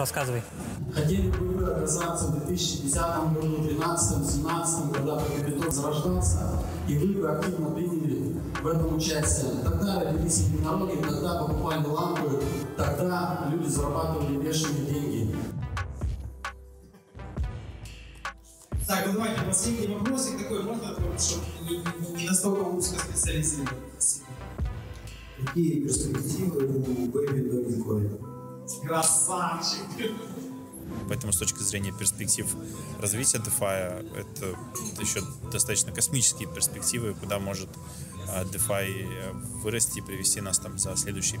рассказывай. Хотели бы вы оказаться в 2010 году, 2012, 2017, когда Капитон зарождался, и вы бы активно приняли в этом участие. Тогда родились единороги, тогда покупали лампы, тогда люди зарабатывали бешеные деньги. Так, ну давайте последний вопросик такой, можно, чтобы не, не настолько узкоспециализирован. Какие перспективы у Baby Dogecoin? Красавчик! Поэтому с точки зрения перспектив развития DeFi, это еще достаточно космические перспективы, куда может а, DeFi э, вырасти и привести нас там за следующие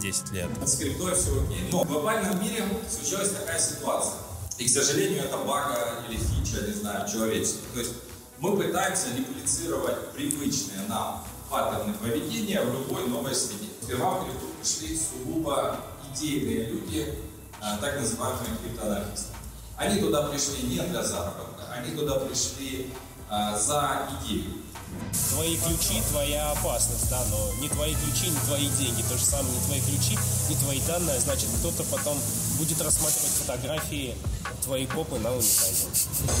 5-10 лет. С криптой все окей. Но в глобальном мире случилась такая ситуация. И, к сожалению, это бага или фича, не знаю, человечества. То есть мы пытаемся реплицировать привычные нам паттерны поведения в любой новой среде. Сперва в крипту пришли сугубо идейные люди, а, так называемые криптоанархисты. Они туда пришли не для заработка, они туда пришли а, за идею. Твои ключи, твоя опасность, да, но не твои ключи, не твои деньги. То же самое, не твои ключи, не твои данные, значит, кто-то потом будет рассматривать фотографии твоей попы на унитазе.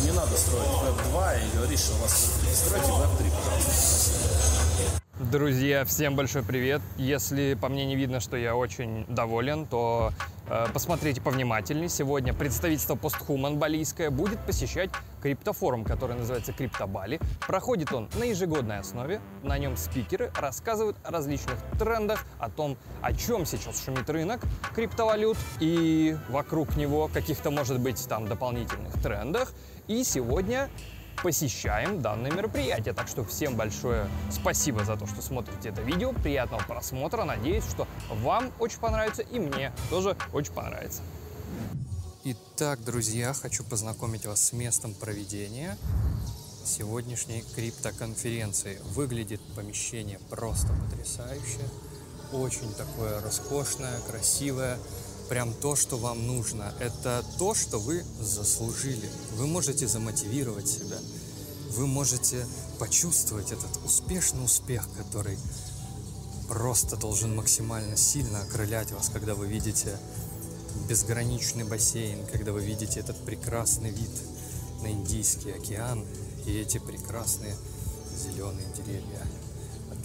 Не надо строить Web2 и говорить, что у вас Web3. Стройте Web3, пожалуйста. Друзья, всем большой привет. Если по мне не видно, что я очень доволен, то э, посмотрите повнимательнее. Сегодня представительство Постхуман балийское будет посещать криптофорум, который называется Криптобали. Проходит он на ежегодной основе. На нем спикеры рассказывают о различных трендах, о том, о чем сейчас шумит рынок криптовалют и вокруг него каких-то, может быть, там дополнительных трендах. И сегодня посещаем данное мероприятие. Так что всем большое спасибо за то, что смотрите это видео. Приятного просмотра. Надеюсь, что вам очень понравится и мне тоже очень понравится. Итак, друзья, хочу познакомить вас с местом проведения сегодняшней криптоконференции. Выглядит помещение просто потрясающе. Очень такое роскошное, красивое прям то, что вам нужно. Это то, что вы заслужили. Вы можете замотивировать себя. Вы можете почувствовать этот успешный успех, который просто должен максимально сильно окрылять вас, когда вы видите безграничный бассейн, когда вы видите этот прекрасный вид на Индийский океан и эти прекрасные зеленые деревья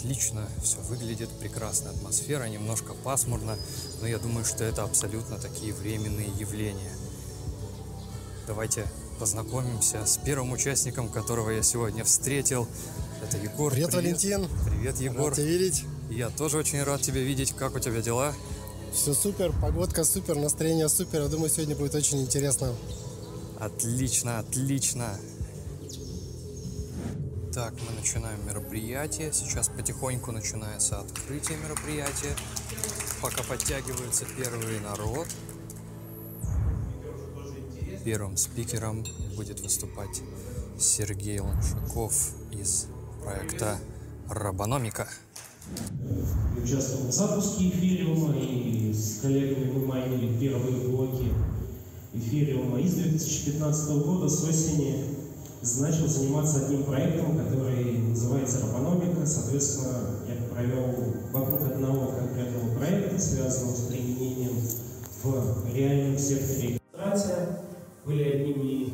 отлично, все выглядит прекрасно, атмосфера немножко пасмурно, но я думаю, что это абсолютно такие временные явления. Давайте познакомимся с первым участником, которого я сегодня встретил. Это Егор. Привет, привет. Валентин. Привет, Егор. Рад тебя видеть. Я тоже очень рад тебя видеть. Как у тебя дела? Все супер, погодка супер, настроение супер. Я думаю, сегодня будет очень интересно. Отлично, отлично. Так, мы начинаем мероприятие. Сейчас потихоньку начинается открытие мероприятия. Пока подтягивается первый народ. Первым спикером будет выступать Сергей Ланшаков из проекта Рабономика. Участвовал в запуске эфириума и с коллегами мы майнили первые блоки эфириума из 2015 года с осени начал заниматься одним проектом, который называется «Ропономика». Соответственно, я провел вокруг одного конкретного проекта, связанного с применением в реальном секторе регистрации. Были одними,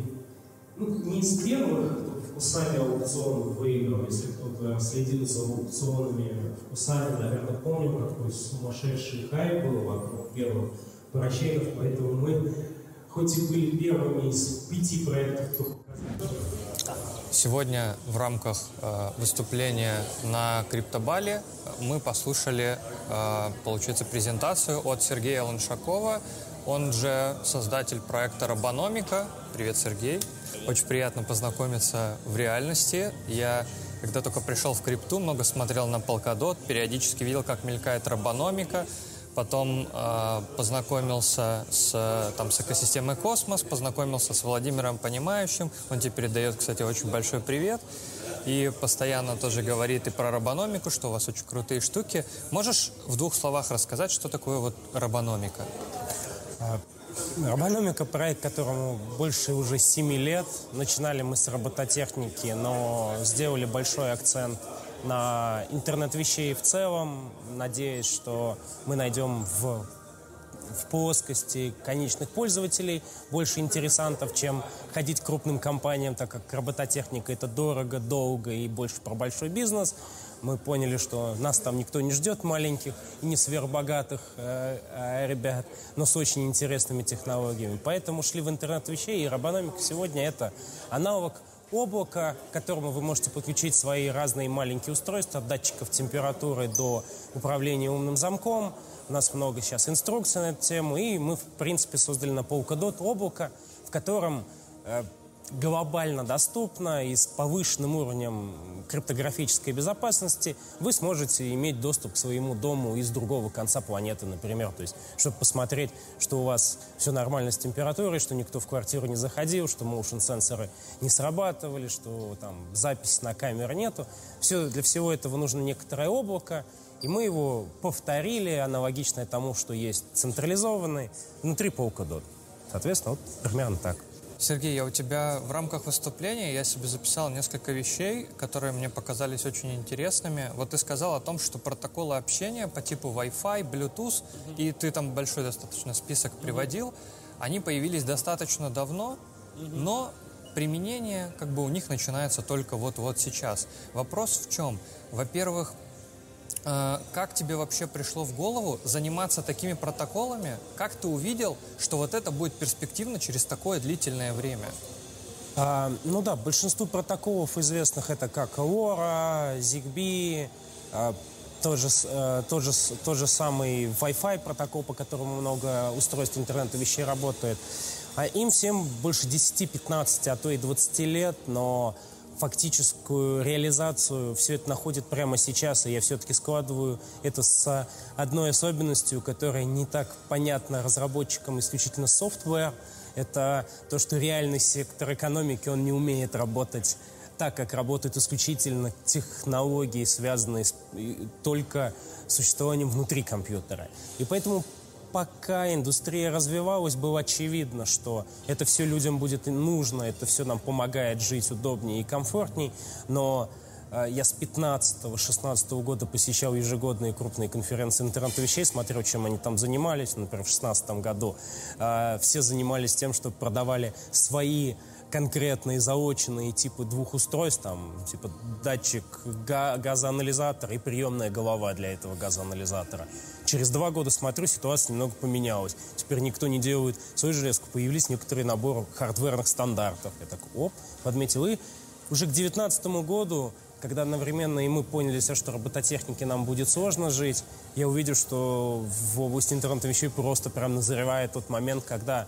ну, не из первых, в Кусаме аукцион выиграл. Если кто-то следил за аукционами в Кусаме, наверное, помню, какой сумасшедший хайп был вокруг первых парачейков, поэтому мы хоть и были первыми из пяти проектов, кто Сегодня в рамках э, выступления на Криптобале мы послушали, э, получается, презентацию от Сергея Ланшакова, он же создатель проекта Робономика. Привет, Сергей. Очень приятно познакомиться в реальности. Я когда только пришел в крипту, много смотрел на Polkadot, периодически видел, как мелькает робономика. Потом э, познакомился с, там, с экосистемой Космос, познакомился с Владимиром Понимающим. Он тебе передает, кстати, очень большой привет. И постоянно тоже говорит и про робономику, что у вас очень крутые штуки. Можешь в двух словах рассказать, что такое вот робономика? Робономика – проект, которому больше уже 7 лет. Начинали мы с робототехники, но сделали большой акцент на интернет вещей в целом, надеясь, что мы найдем в в плоскости конечных пользователей, больше интересантов, чем ходить к крупным компаниям, так как робототехника это дорого, долго и больше про большой бизнес. Мы поняли, что нас там никто не ждет, маленьких и не сверхбогатых э, э, ребят, но с очень интересными технологиями. Поэтому шли в интернет вещей, и робономика сегодня это аналог облака, к которому вы можете подключить свои разные маленькие устройства, от датчиков температуры до управления умным замком. У нас много сейчас инструкций на эту тему, и мы, в принципе, создали на Polkadot облако, в котором э, глобально доступно и с повышенным уровнем криптографической безопасности вы сможете иметь доступ к своему дому из другого конца планеты, например. То есть, чтобы посмотреть, что у вас все нормально с температурой, что никто в квартиру не заходил, что motion сенсоры не срабатывали, что там запись на камеру нету. Все, для всего этого нужно некоторое облако, и мы его повторили, аналогичное тому, что есть централизованный, внутри Polkadot. Соответственно, вот примерно так. Сергей, я у тебя в рамках выступления я себе записал несколько вещей, которые мне показались очень интересными. Вот ты сказал о том, что протоколы общения по типу Wi-Fi, Bluetooth, mm-hmm. и ты там большой достаточно список mm-hmm. приводил, они появились достаточно давно, mm-hmm. но применение как бы у них начинается только вот-вот сейчас. Вопрос в чем? Во-первых, как тебе вообще пришло в голову заниматься такими протоколами? Как ты увидел, что вот это будет перспективно через такое длительное время? А, ну да, большинству протоколов известных это как LoRa, ZigBee, а, тот, же, а, тот, же, тот же самый Wi-Fi протокол, по которому много устройств интернета вещей работает. А им всем больше 10, 15, а то и 20 лет, но фактическую реализацию все это находит прямо сейчас, и я все-таки складываю это с одной особенностью, которая не так понятна разработчикам исключительно софтвер. Это то, что реальный сектор экономики, он не умеет работать так, как работают исключительно технологии, связанные с, только существованием внутри компьютера. И поэтому пока индустрия развивалась, было очевидно, что это все людям будет нужно, это все нам помогает жить удобнее и комфортней, но э, я с 15-16 года посещал ежегодные крупные конференции интернета вещей, смотрел, чем они там занимались. Например, в 16 году э, все занимались тем, что продавали свои конкретные заоченные типы двух устройств, там, типа датчик газоанализатора и приемная голова для этого газоанализатора. Через два года смотрю, ситуация немного поменялась. Теперь никто не делает свою железку. Появились некоторые наборы хардверных стандартов. Я так, оп, подметил. И уже к 2019 году, когда одновременно и мы поняли, что робототехнике нам будет сложно жить, я увидел, что в области интернета вещей просто прям назревает тот момент, когда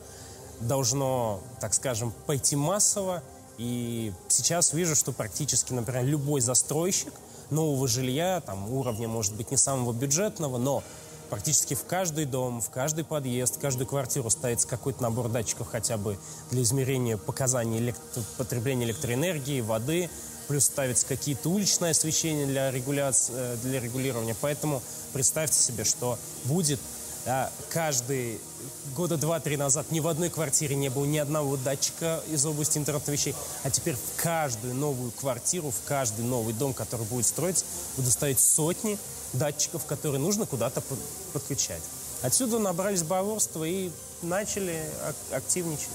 должно, так скажем, пойти массово. И сейчас вижу, что практически, например, любой застройщик нового жилья, там уровня, может быть, не самого бюджетного, но практически в каждый дом, в каждый подъезд, в каждую квартиру ставится какой-то набор датчиков хотя бы для измерения показаний электро- потребления электроэнергии, воды, плюс ставится какие-то уличное освещение для, регуляции, э, для регулирования. Поэтому представьте себе, что будет каждый года два-три назад ни в одной квартире не было ни одного датчика из области интернета вещей, а теперь в каждую новую квартиру, в каждый новый дом, который будет строиться, будут ставить сотни датчиков, которые нужно куда-то подключать. Отсюда набрались баворства и начали активничать.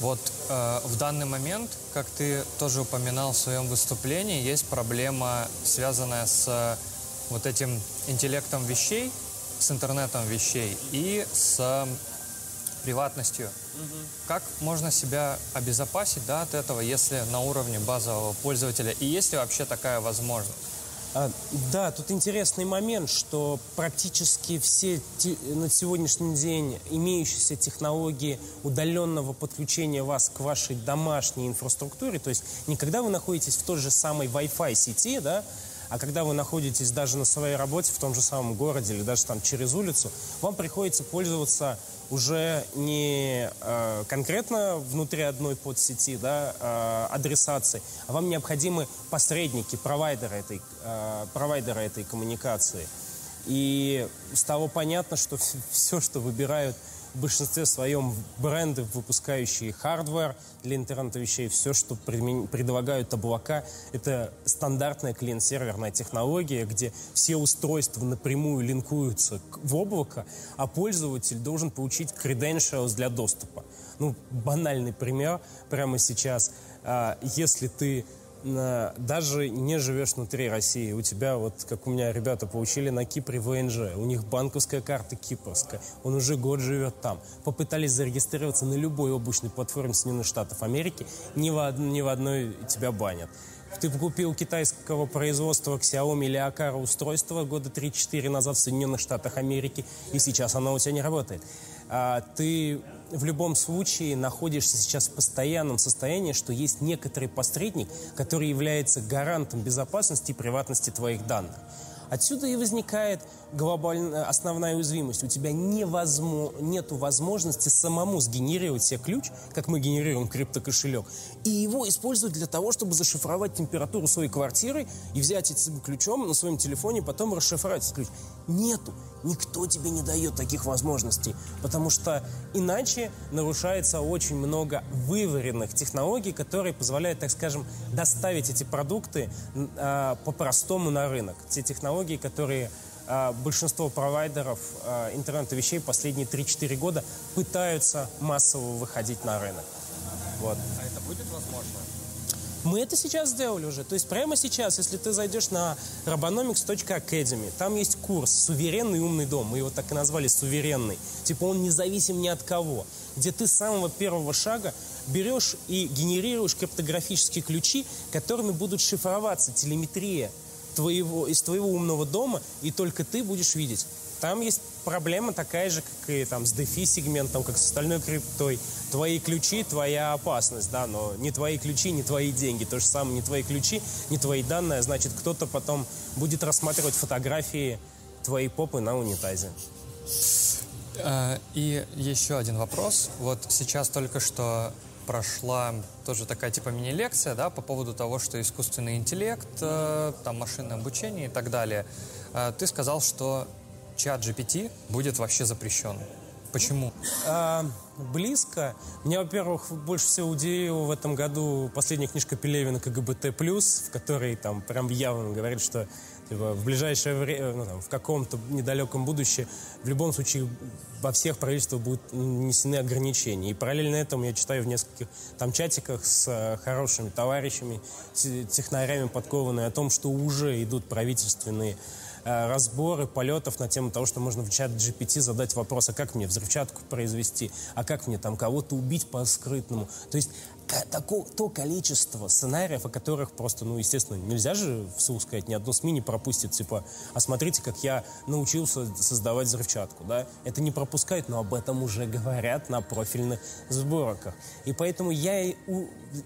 Вот э, в данный момент, как ты тоже упоминал в своем выступлении, есть проблема, связанная с э, вот этим интеллектом вещей, с интернетом вещей и с приватностью. Угу. Как можно себя обезопасить да, от этого, если на уровне базового пользователя? И есть ли вообще такая возможность? А, да, тут интересный момент, что практически все на сегодняшний день имеющиеся технологии удаленного подключения вас к вашей домашней инфраструктуре, то есть не когда вы находитесь в той же самой Wi-Fi сети, да, а когда вы находитесь даже на своей работе в том же самом городе или даже там через улицу, вам приходится пользоваться уже не э, конкретно внутри одной подсети да, э, адресации, а вам необходимы посредники, провайдеры этой, э, провайдеры этой коммуникации. И стало понятно, что все, что выбирают в большинстве своем бренды, выпускающие hardware для интернета вещей, все, что предлагают облака, это стандартная клиент-серверная технология, где все устройства напрямую линкуются в облако, а пользователь должен получить credentials для доступа. Ну, банальный пример прямо сейчас. А, если ты даже не живешь внутри России. У тебя, вот как у меня ребята получили на Кипре ВНЖ, у них банковская карта кипрская, он уже год живет там. Попытались зарегистрироваться на любой облачной платформе Соединенных Штатов Америки, ни в, ни в одной тебя банят. Ты купил китайского производства Xiaomi или Akara устройство года 3-4 назад в Соединенных Штатах Америки, и сейчас оно у тебя не работает. А, ты в любом случае находишься сейчас в постоянном состоянии, что есть некоторый посредник, который является гарантом безопасности и приватности твоих данных. Отсюда и возникает глобальная основная уязвимость. У тебя невозможно, нет возможности самому сгенерировать себе ключ, как мы генерируем криптокошелек, и его использовать для того, чтобы зашифровать температуру своей квартиры и взять этим ключом на своем телефоне, потом расшифровать этот ключ. Нету. Никто тебе не дает таких возможностей, потому что иначе нарушается очень много вываренных технологий, которые позволяют, так скажем, доставить эти продукты э, по-простому на рынок. Те технологии, которые э, большинство провайдеров э, интернета вещей последние 3-4 года пытаются массово выходить на рынок. Вот. А это будет? Мы это сейчас сделали уже. То есть прямо сейчас, если ты зайдешь на robonomics.academy, там есть курс «Суверенный умный дом». Мы его так и назвали «Суверенный». Типа он независим ни от кого. Где ты с самого первого шага берешь и генерируешь криптографические ключи, которыми будут шифроваться телеметрия твоего, из твоего умного дома, и только ты будешь видеть. Там есть проблема такая же, как и там с DeFi-сегментом, как с остальной криптой. Твои ключи, твоя опасность, да, но не твои ключи, не твои деньги. То же самое, не твои ключи, не твои данные, значит, кто-то потом будет рассматривать фотографии твоей попы на унитазе. А, и еще один вопрос. Вот сейчас только что прошла тоже такая типа мини-лекция, да, по поводу того, что искусственный интеллект, э, там машинное обучение и так далее. А, ты сказал, что чат GPT будет вообще запрещен. Почему? А, близко. Меня, во-первых, больше всего удивила в этом году последняя книжка Пелевина КГБТ+, в которой там прям явно говорит, что типа, в ближайшее время, ну, там, в каком-то недалеком будущем, в любом случае во всех правительствах будут нанесены ограничения. И параллельно этому я читаю в нескольких там чатиках с э, хорошими товарищами, технарями подкованные о том, что уже идут правительственные Э, разборы полетов на тему того, что можно в чат GPT задать вопрос, а как мне взрывчатку произвести, а как мне там кого-то убить по-скрытному. То есть то количество сценариев, о которых просто, ну, естественно, нельзя же вслух сказать, ни одно СМИ не пропустит, типа, а смотрите, как я научился создавать взрывчатку, да, это не пропускают, но об этом уже говорят на профильных сборках. И поэтому я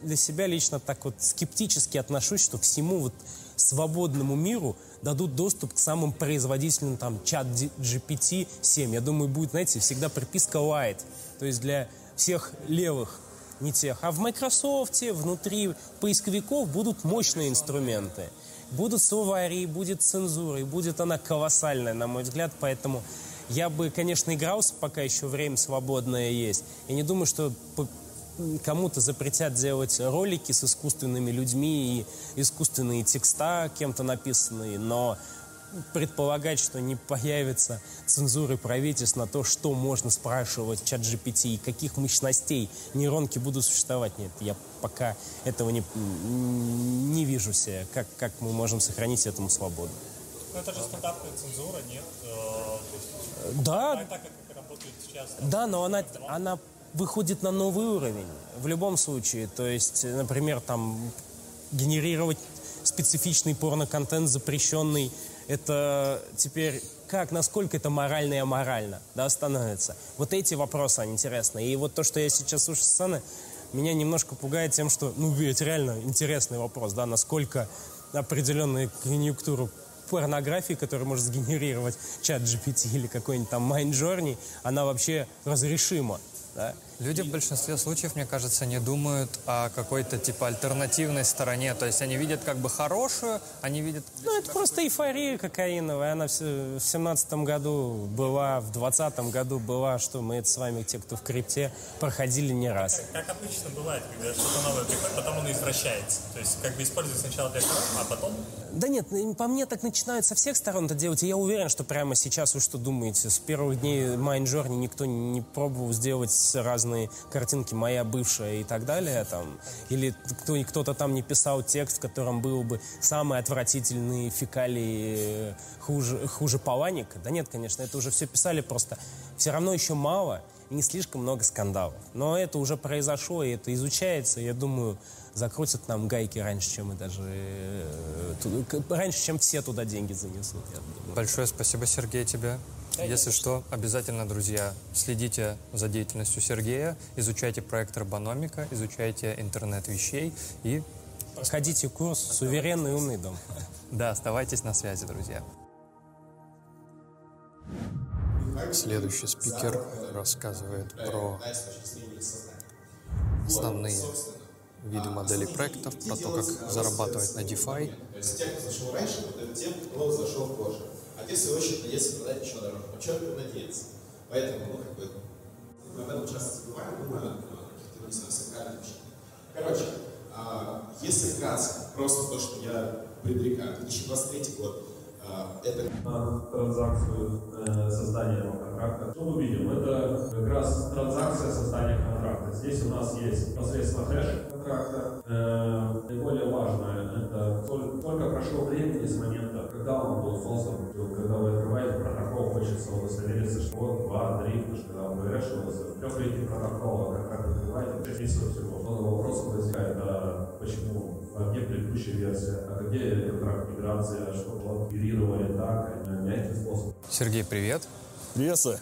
для себя лично так вот скептически отношусь, что всему вот свободному миру дадут доступ к самым производительным, там, чат GPT-7. Я думаю, будет, знаете, всегда приписка light, то есть для всех левых, не тех. А в Microsoft внутри поисковиков будут мощные инструменты. Будут словари, будет цензура, и будет она колоссальная, на мой взгляд, поэтому я бы, конечно, игрался, пока еще время свободное есть. Я не думаю, что кому-то запретят делать ролики с искусственными людьми и искусственные текста кем-то написанные, но предполагать, что не появится цензуры правительств на то, что можно спрашивать чат GPT и каких мощностей нейронки будут существовать. Нет, я пока этого не, не вижу себе, как, как мы можем сохранить этому свободу. Но это же стандартная цензура, нет? Э, да. Так, как работает сейчас. Да, но она, она выходит на новый уровень в любом случае. То есть, например, там генерировать специфичный порно-контент запрещенный, это теперь как, насколько это морально и аморально, да, становится. Вот эти вопросы, они интересны. И вот то, что я сейчас слушаю сцены, меня немножко пугает тем, что, ну, ведь реально интересный вопрос, да, насколько определенная конъюнктура порнографии, которую может сгенерировать чат GPT или какой-нибудь там Mind Journey, она вообще разрешима. Да? Люди в большинстве случаев, мне кажется, не думают о какой-то типа альтернативной стороне. То есть они видят как бы хорошую, они видят... Ну, это просто эйфория кокаиновая. Она в семнадцатом году была, в двадцатом году была, что мы это с вами, те, кто в крипте, проходили не раз. Как обычно бывает, когда что-то новое приходит, потом оно извращается. То есть как бы используют сначала для кого, а потом... Да нет, по мне так начинают со всех сторон это делать. И я уверен, что прямо сейчас вы что думаете? С первых дней Journey никто не пробовал сделать разные картинки «Моя бывшая» и так далее. Там. Или кто, кто-то там не писал текст, в котором был бы самые отвратительные фекалии хуже, хуже Паланика. Да нет, конечно, это уже все писали, просто все равно еще мало не слишком много скандалов. Но это уже произошло, и это изучается. Я думаю, закрутят нам гайки раньше, чем мы даже... Э, туда, раньше, чем все туда деньги занесут. Большое спасибо, Сергей, тебе. Если что, обязательно, друзья, следите за деятельностью Сергея, изучайте проект Робономика, изучайте интернет вещей и... Проходите курс «Суверенный умный дом». Да, оставайтесь на связи, друзья. Следующий спикер рассказывает про основные виды моделей проектов, про то, как зарабатывать на DeFi. То есть те, кто зашел раньше, это те, кто зашел позже. Свою очередь, надеются продать еще дороже. Что это надеяться? Поэтому, ну, как бы, мы об этом часто забываем, думаю о каких-то, не знаю, сакральных вещах. Короче, а, если вкратце, просто то, что я предрекаю, 2023 год, а, это... На транзакцию э, создания контракта. Что мы видим? Это как раз транзакция создания контракта. Здесь у нас есть непосредственно хэш контракта. Э, наиболее важное – это сколько, сколько прошло времени с момента, когда он был создан. Когда вы открываете протокол, хочется удостовериться, что вот два, три, потому что когда он вырешивался, трехлетний протокол, а контракт открываете, 6 месяцев всего. Много вопросов возникает, а почему а где предыдущая версия, а где контракт миграция, что вот мигрировали так, а мягкий способ. Сергей, привет. Приветствую.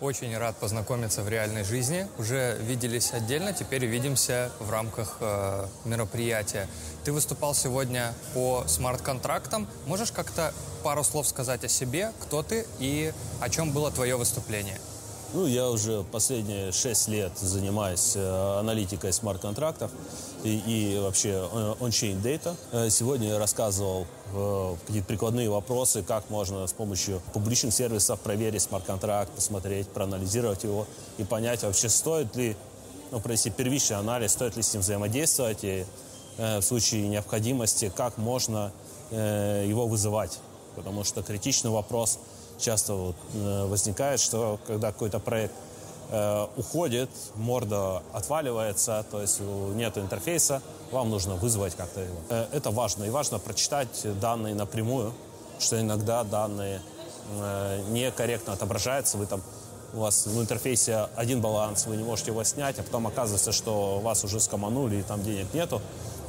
Очень рад познакомиться в реальной жизни. Уже виделись отдельно, теперь видимся в рамках э, мероприятия. Ты выступал сегодня по смарт-контрактам. Можешь как-то пару слов сказать о себе, кто ты и о чем было твое выступление? Ну, я уже последние шесть лет занимаюсь э, аналитикой смарт-контрактов и, и вообще on-chain э, data. Э, сегодня я рассказывал какие-то прикладные вопросы, как можно с помощью публичных сервисов проверить смарт-контракт, посмотреть, проанализировать его и понять вообще, стоит ли ну, провести первичный анализ, стоит ли с ним взаимодействовать и в случае необходимости, как можно его вызывать. Потому что критичный вопрос – часто вот, э, возникает, что когда какой-то проект э, уходит, морда отваливается, то есть нет интерфейса, вам нужно вызвать как-то его. Э, это важно. И важно прочитать данные напрямую, что иногда данные э, некорректно отображаются. Вы там у вас в интерфейсе один баланс, вы не можете его снять, а потом оказывается, что вас уже скоманули и там денег нету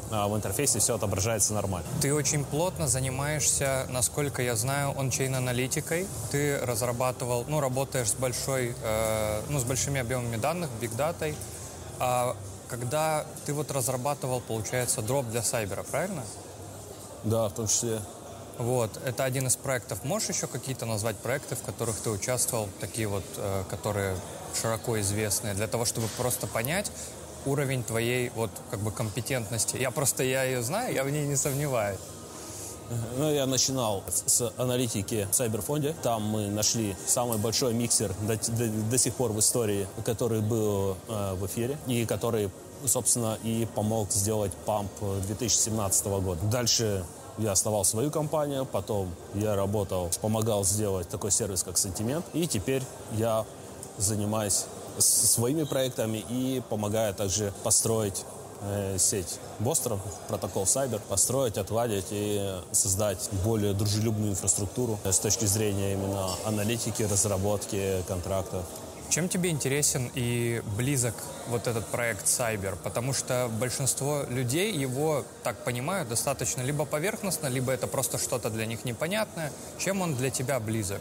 в интерфейсе все отображается нормально. Ты очень плотно занимаешься, насколько я знаю, ончейн-аналитикой. Ты разрабатывал, ну, работаешь с большой, э, ну, с большими объемами данных, бигдатой. А когда ты вот разрабатывал, получается, дроп для сайбера, правильно? Да, в том числе. Вот, это один из проектов. Можешь еще какие-то назвать проекты, в которых ты участвовал, такие вот, э, которые широко известные, для того, чтобы просто понять, уровень твоей вот как бы компетентности. Я просто, я ее знаю, я в ней не сомневаюсь. Ну, я начинал с аналитики в Сайберфонде. Там мы нашли самый большой миксер до, до, до сих пор в истории, который был э, в эфире и который, собственно, и помог сделать памп 2017 года. Дальше я основал свою компанию, потом я работал, помогал сделать такой сервис, как Сентимент, и теперь я занимаюсь своими проектами и помогая также построить э, сеть Бостров, протокол Cyber, построить, отладить и создать более дружелюбную инфраструктуру с точки зрения именно аналитики, разработки контрактов. Чем тебе интересен и близок вот этот проект Cyber? Потому что большинство людей его, так понимают, достаточно либо поверхностно, либо это просто что-то для них непонятное. Чем он для тебя близок?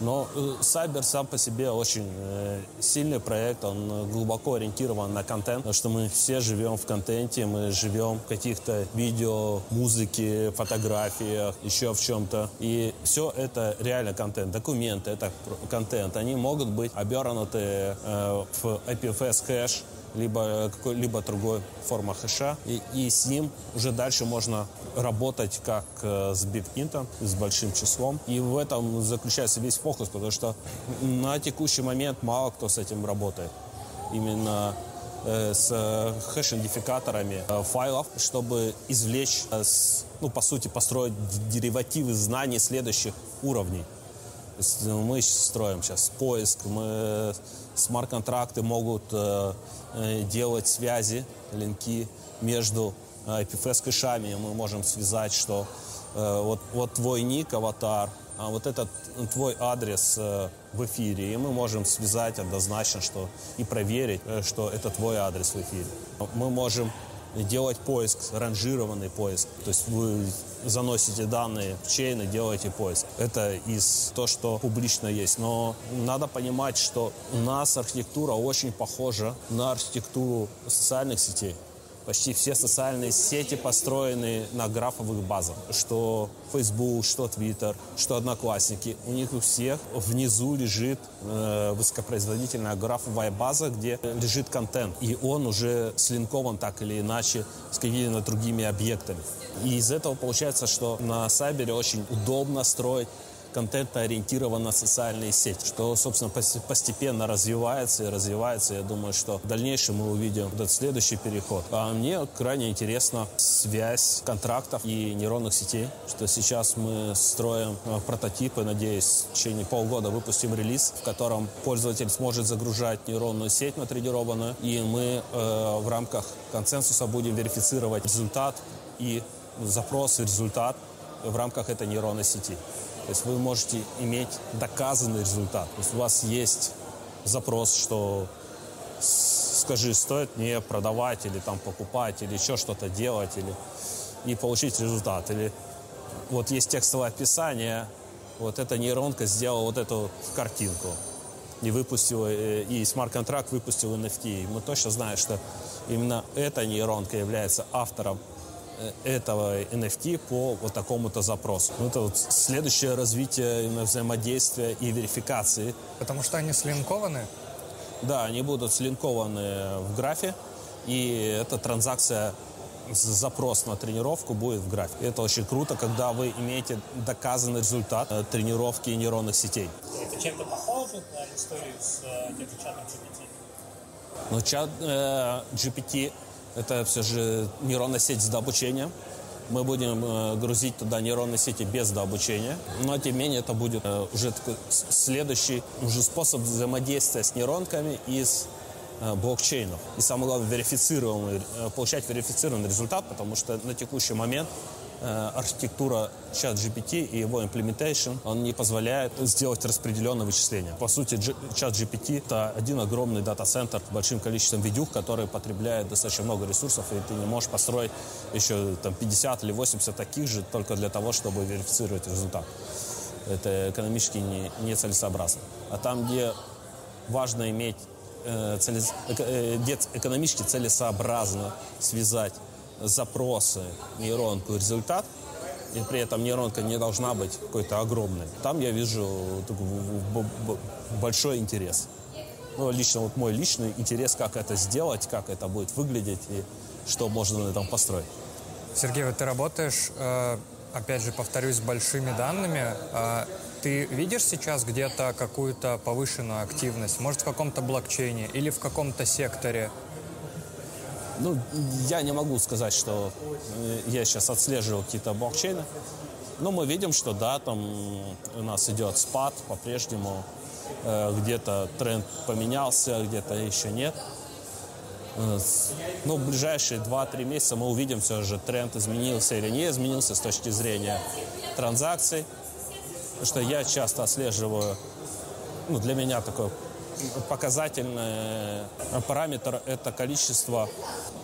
Но э, Cyber сам по себе очень э, сильный проект, он глубоко ориентирован на контент, потому что мы все живем в контенте, мы живем в каких-то видео, музыке, фотографиях, еще в чем-то. И все это реально контент. Документы — это контент. Они могут быть обернуты э, в IPFS кэш, либо какой-либо другой форма хэша. И, и с ним уже дальше можно работать как э, с бигинтом, с большим числом. И в этом заключается весь фокус, потому что на текущий момент мало кто с этим работает. Именно э, с хэш-идентификаторами э, файлов, чтобы извлечь, э, ну, по сути, построить деривативы знаний следующих уровней. То есть мы строим сейчас поиск, мы смарт-контракты могут э, э, делать связи, линки между IPFS кэшами. Мы можем связать, что э, вот, вот твой ник, аватар, а вот этот твой адрес э, в эфире, и мы можем связать однозначно, что и проверить, э, что это твой адрес в эфире. Мы можем делать поиск, ранжированный поиск. То есть вы заносите данные в чейн и делаете поиск. Это из то, что публично есть. Но надо понимать, что у нас архитектура очень похожа на архитектуру социальных сетей. Почти все социальные сети построены на графовых базах. Что Facebook, что Twitter, что Одноклассники. У них у всех внизу лежит э, высокопроизводительная графовая база, где лежит контент. И он уже слинкован так или иначе с какими-то другими объектами. И из этого получается, что на Сайбере очень удобно строить контентно-ориентирована социальные сети, что, собственно, постепенно развивается и развивается. Я думаю, что в дальнейшем мы увидим этот следующий переход. А мне крайне интересна связь контрактов и нейронных сетей, что сейчас мы строим э, прототипы, надеюсь, в течение полгода выпустим релиз, в котором пользователь сможет загружать нейронную сеть натренированную, и мы э, в рамках консенсуса будем верифицировать результат и запрос и результат в рамках этой нейронной сети. То есть вы можете иметь доказанный результат. То есть у вас есть запрос, что скажи, стоит мне продавать или там покупать, или еще что-то делать, или и получить результат. Или вот есть текстовое описание, вот эта нейронка сделала вот эту картинку и выпустила, э, и смарт-контракт выпустил NFT. И мы точно знаем, что именно эта нейронка является автором этого NFT по вот такому-то запросу. Ну, это вот следующее развитие взаимодействия и верификации. Потому что они слинкованы? Да, они будут слинкованы в графе, и эта транзакция запрос на тренировку будет в графе. Это очень круто, когда вы имеете доказанный результат э, тренировки нейронных сетей. Это чем-то похоже на историю с э, тем же чатом GPT? Ну, чат э, GPT это все же нейронная сеть с дообучением. Мы будем э, грузить туда нейронные сети без дообучения. Но, тем не менее, это будет э, уже такой следующий уже способ взаимодействия с нейронками из э, блокчейнов. И самое главное, верифицируемый, получать верифицированный результат, потому что на текущий момент архитектура чат GPT и его implementation, он не позволяет сделать распределенное вычисление. По сути, чат GPT — это один огромный дата-центр с большим количеством видюх, который потребляет достаточно много ресурсов, и ты не можешь построить еще там, 50 или 80 таких же только для того, чтобы верифицировать результат. Это экономически не, нецелесообразно. А там, где важно иметь э, целес, э, где экономически целесообразно связать запросы нейронку и результат, и при этом нейронка не должна быть какой-то огромной. Там я вижу большой интерес. Ну, лично вот мой личный интерес, как это сделать, как это будет выглядеть и что можно на этом построить. Сергей, вот ты работаешь, э, опять же, повторюсь, с большими данными. А ты видишь сейчас где-то какую-то повышенную активность? Может, в каком-то блокчейне или в каком-то секторе? Ну, я не могу сказать, что э, я сейчас отслеживаю какие-то блокчейны. Но мы видим, что да, там у нас идет спад по-прежнему. Э, где-то тренд поменялся, где-то еще нет. Э, ну, в ближайшие 2-3 месяца мы увидим все же, тренд изменился или не изменился с точки зрения транзакций. Потому что я часто отслеживаю, ну, для меня такой показательный параметр – это количество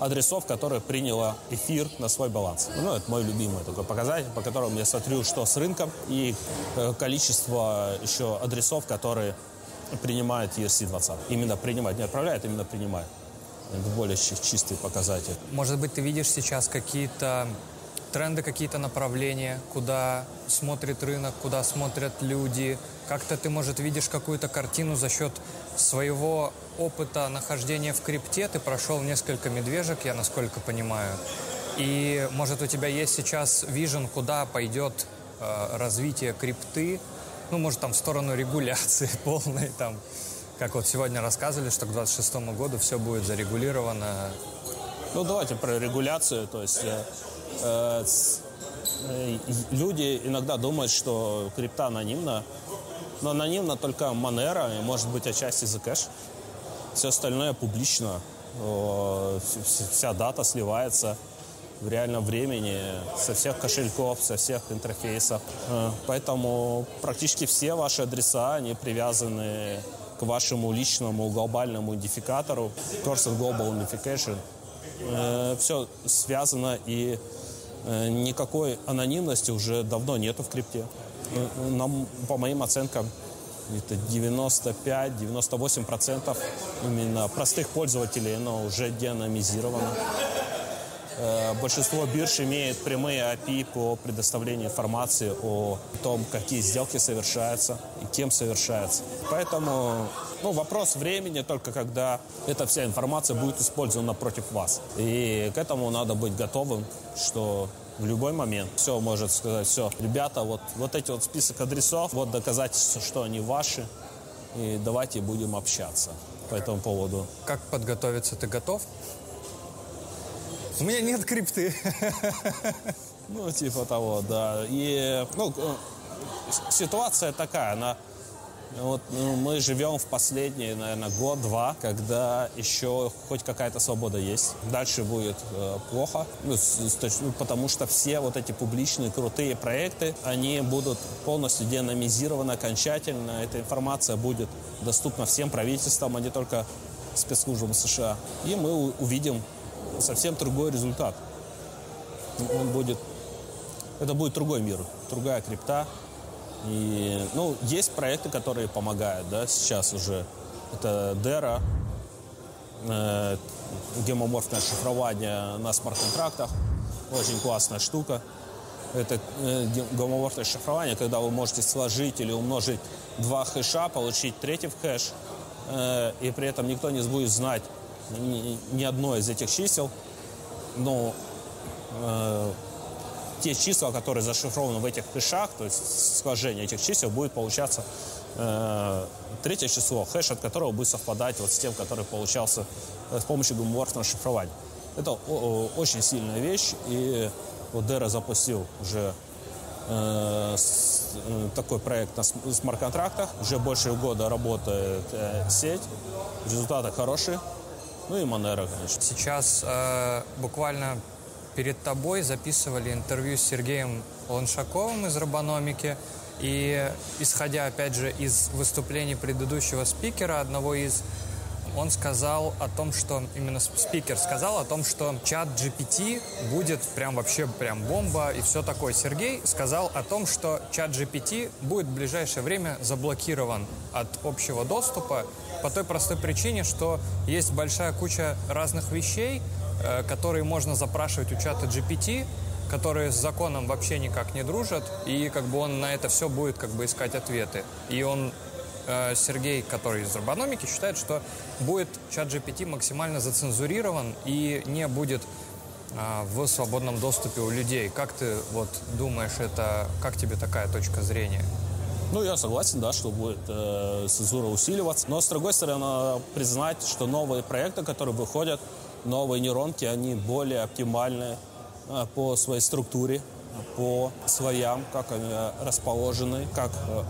адресов, которые приняло эфир на свой баланс. Ну, это мой любимый такой показатель, по которому я смотрю, что с рынком, и э, количество еще адресов, которые принимают ERC-20. Именно принимают, не отправляют, именно принимают. Это более чистый показатель. Может быть, ты видишь сейчас какие-то тренды, какие-то направления, куда смотрит рынок, куда смотрят люди. Как-то ты, может, видишь какую-то картину за счет своего опыта нахождения в крипте. Ты прошел несколько медвежек, я насколько понимаю. И, может, у тебя есть сейчас вижен, куда пойдет э, развитие крипты, ну, может, там в сторону регуляции полной, там, как вот сегодня рассказывали, что к 26 году все будет зарегулировано. Ну, давайте про регуляцию, то есть э, э, э, люди иногда думают, что крипта анонимна, но анонимна только Monero и, может быть, отчасти Zcash. Все остальное публично, вся дата сливается в реальном времени со всех кошельков, со всех интерфейсов. Э, поэтому практически все ваши адреса, они привязаны к вашему личному глобальному идентификатору, Person Global Unification. Э, все связано и э, никакой анонимности уже давно нету в крипте. Нам, по моим оценкам, это 95-98% именно простых пользователей, но уже деанонизировано. Э, большинство бирж имеет прямые API по предоставлению информации о том, какие сделки совершаются и кем совершаются. Поэтому ну, вопрос времени только когда эта вся информация будет использована против вас. И к этому надо быть готовым, что в любой момент все может сказать, все, ребята, вот, вот эти вот список адресов, вот доказательства, что они ваши, и давайте будем общаться по этому поводу. Как подготовиться? Ты готов? У меня нет крипты. Ну, типа того, да. И, ну, э, ситуация такая, она... Вот ну, мы живем в последний, наверное, год-два, когда еще хоть какая-то свобода есть. Дальше будет э, плохо, ну, с, с, ну, потому что все вот эти публичные крутые проекты, они будут полностью деномизированы окончательно. Эта информация будет доступна всем правительствам, а не только спецслужбам США. И мы увидим совсем другой результат. Он будет, это будет другой мир, другая крипта. И, ну, есть проекты, которые помогают, да, сейчас уже. Это Dera, э, гемоморфное шифрование на смарт-контрактах. Очень классная штука. Это э, гомоморфное шифрование, когда вы можете сложить или умножить два хэша, получить третий хэш, э, и при этом никто не будет знать, ни, ни одно из этих чисел, но э, те числа, которые зашифрованы в этих хэшах, то есть сложение этих чисел, будет получаться э, третье число, хэш от которого будет совпадать вот с тем, который получался э, с помощью гомоморфного шифрования. Это очень сильная вещь, и вот Дера запустил уже э, с, э, такой проект на смарт-контрактах. Уже больше года работает э, сеть, результаты хорошие. Ну и Монера, конечно. Сейчас э, буквально перед тобой записывали интервью с Сергеем Ланшаковым из Робономики. И исходя, опять же, из выступлений предыдущего спикера, одного из он сказал о том, что именно спикер сказал о том, что чат GPT будет прям вообще прям бомба и все такое. Сергей сказал о том, что чат GPT будет в ближайшее время заблокирован от общего доступа по той простой причине, что есть большая куча разных вещей, которые можно запрашивать у чата GPT, которые с законом вообще никак не дружат, и как бы он на это все будет как бы искать ответы. И он Э, Сергей, который из робономики, считает, что будет чат GPT максимально зацензурирован и не будет э, в свободном доступе у людей. Как ты вот думаешь, это как тебе такая точка зрения? Ну, я согласен, да, что будет э, цензура усиливаться. Но, с другой стороны, признать, что новые проекты, которые выходят, новые нейронки, они более оптимальны э, по своей структуре, по слоям, как они расположены, как э,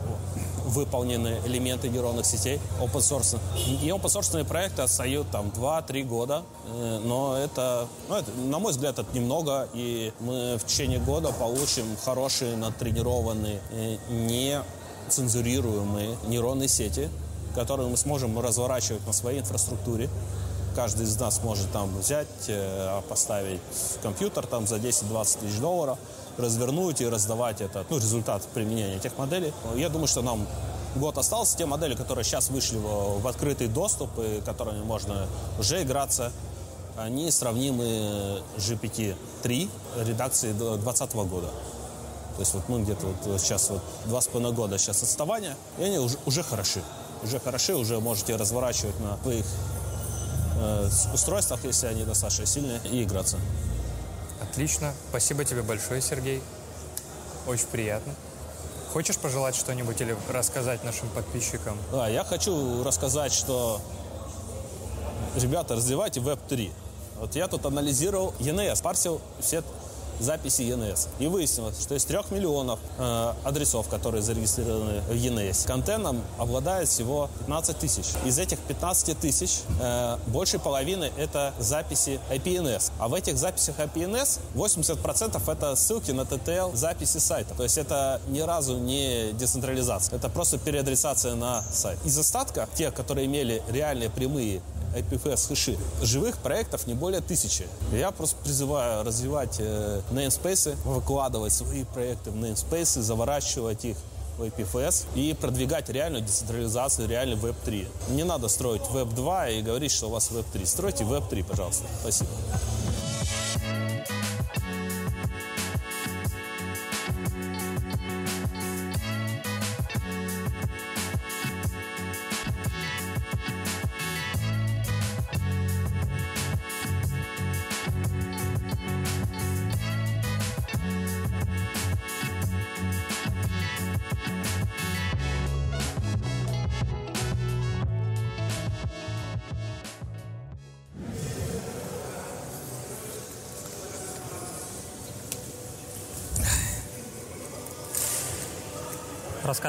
выполнены элементы нейронных сетей open source. И open source проекты отстают там 2-3 года, э, но это, ну, это, на мой взгляд, это немного, и мы в течение года получим хорошие, натренированные, э, не цензурируемые нейронные сети, которую мы сможем разворачивать на своей инфраструктуре. Каждый из нас может там взять, э, поставить компьютер там за 10-20 тысяч долларов, развернуть и раздавать этот ну, результат применения этих моделей. Я думаю, что нам год остался. Те модели, которые сейчас вышли в, в открытый доступ и которыми можно уже играться, они сравнимы GPT-3 редакции 2020 года. То есть вот мы где-то вот сейчас вот два с половиной года сейчас отставания, и они уже, уже хороши. Уже хороши, уже можете разворачивать на своих э, устройствах, если они достаточно сильные, и играться. Отлично. Спасибо тебе большое, Сергей. Очень приятно. Хочешь пожелать что-нибудь или рассказать нашим подписчикам? Да, я хочу рассказать, что ребята, развивайте Web3. Вот я тут анализировал ENS, парсил все записи ENS. И выяснилось, что из трех миллионов э, адресов, которые зарегистрированы в ENS, контентом обладает всего 15 тысяч. Из этих 15 тысяч э, больше половины это записи IPNS. А в этих записях IPNS 80% это ссылки на TTL записи сайта. То есть это ни разу не децентрализация. Это просто переадресация на сайт. Из остатка, тех, которые имели реальные прямые IPFS хэши. Живых проектов не более тысячи. Я просто призываю развивать э, namespace, выкладывать свои проекты в namespace, заворачивать их в IPFS и продвигать реальную децентрализацию, реальный Web3. Не надо строить Web 2 и говорить, что у вас Web 3. Стройте Web 3, пожалуйста. Спасибо.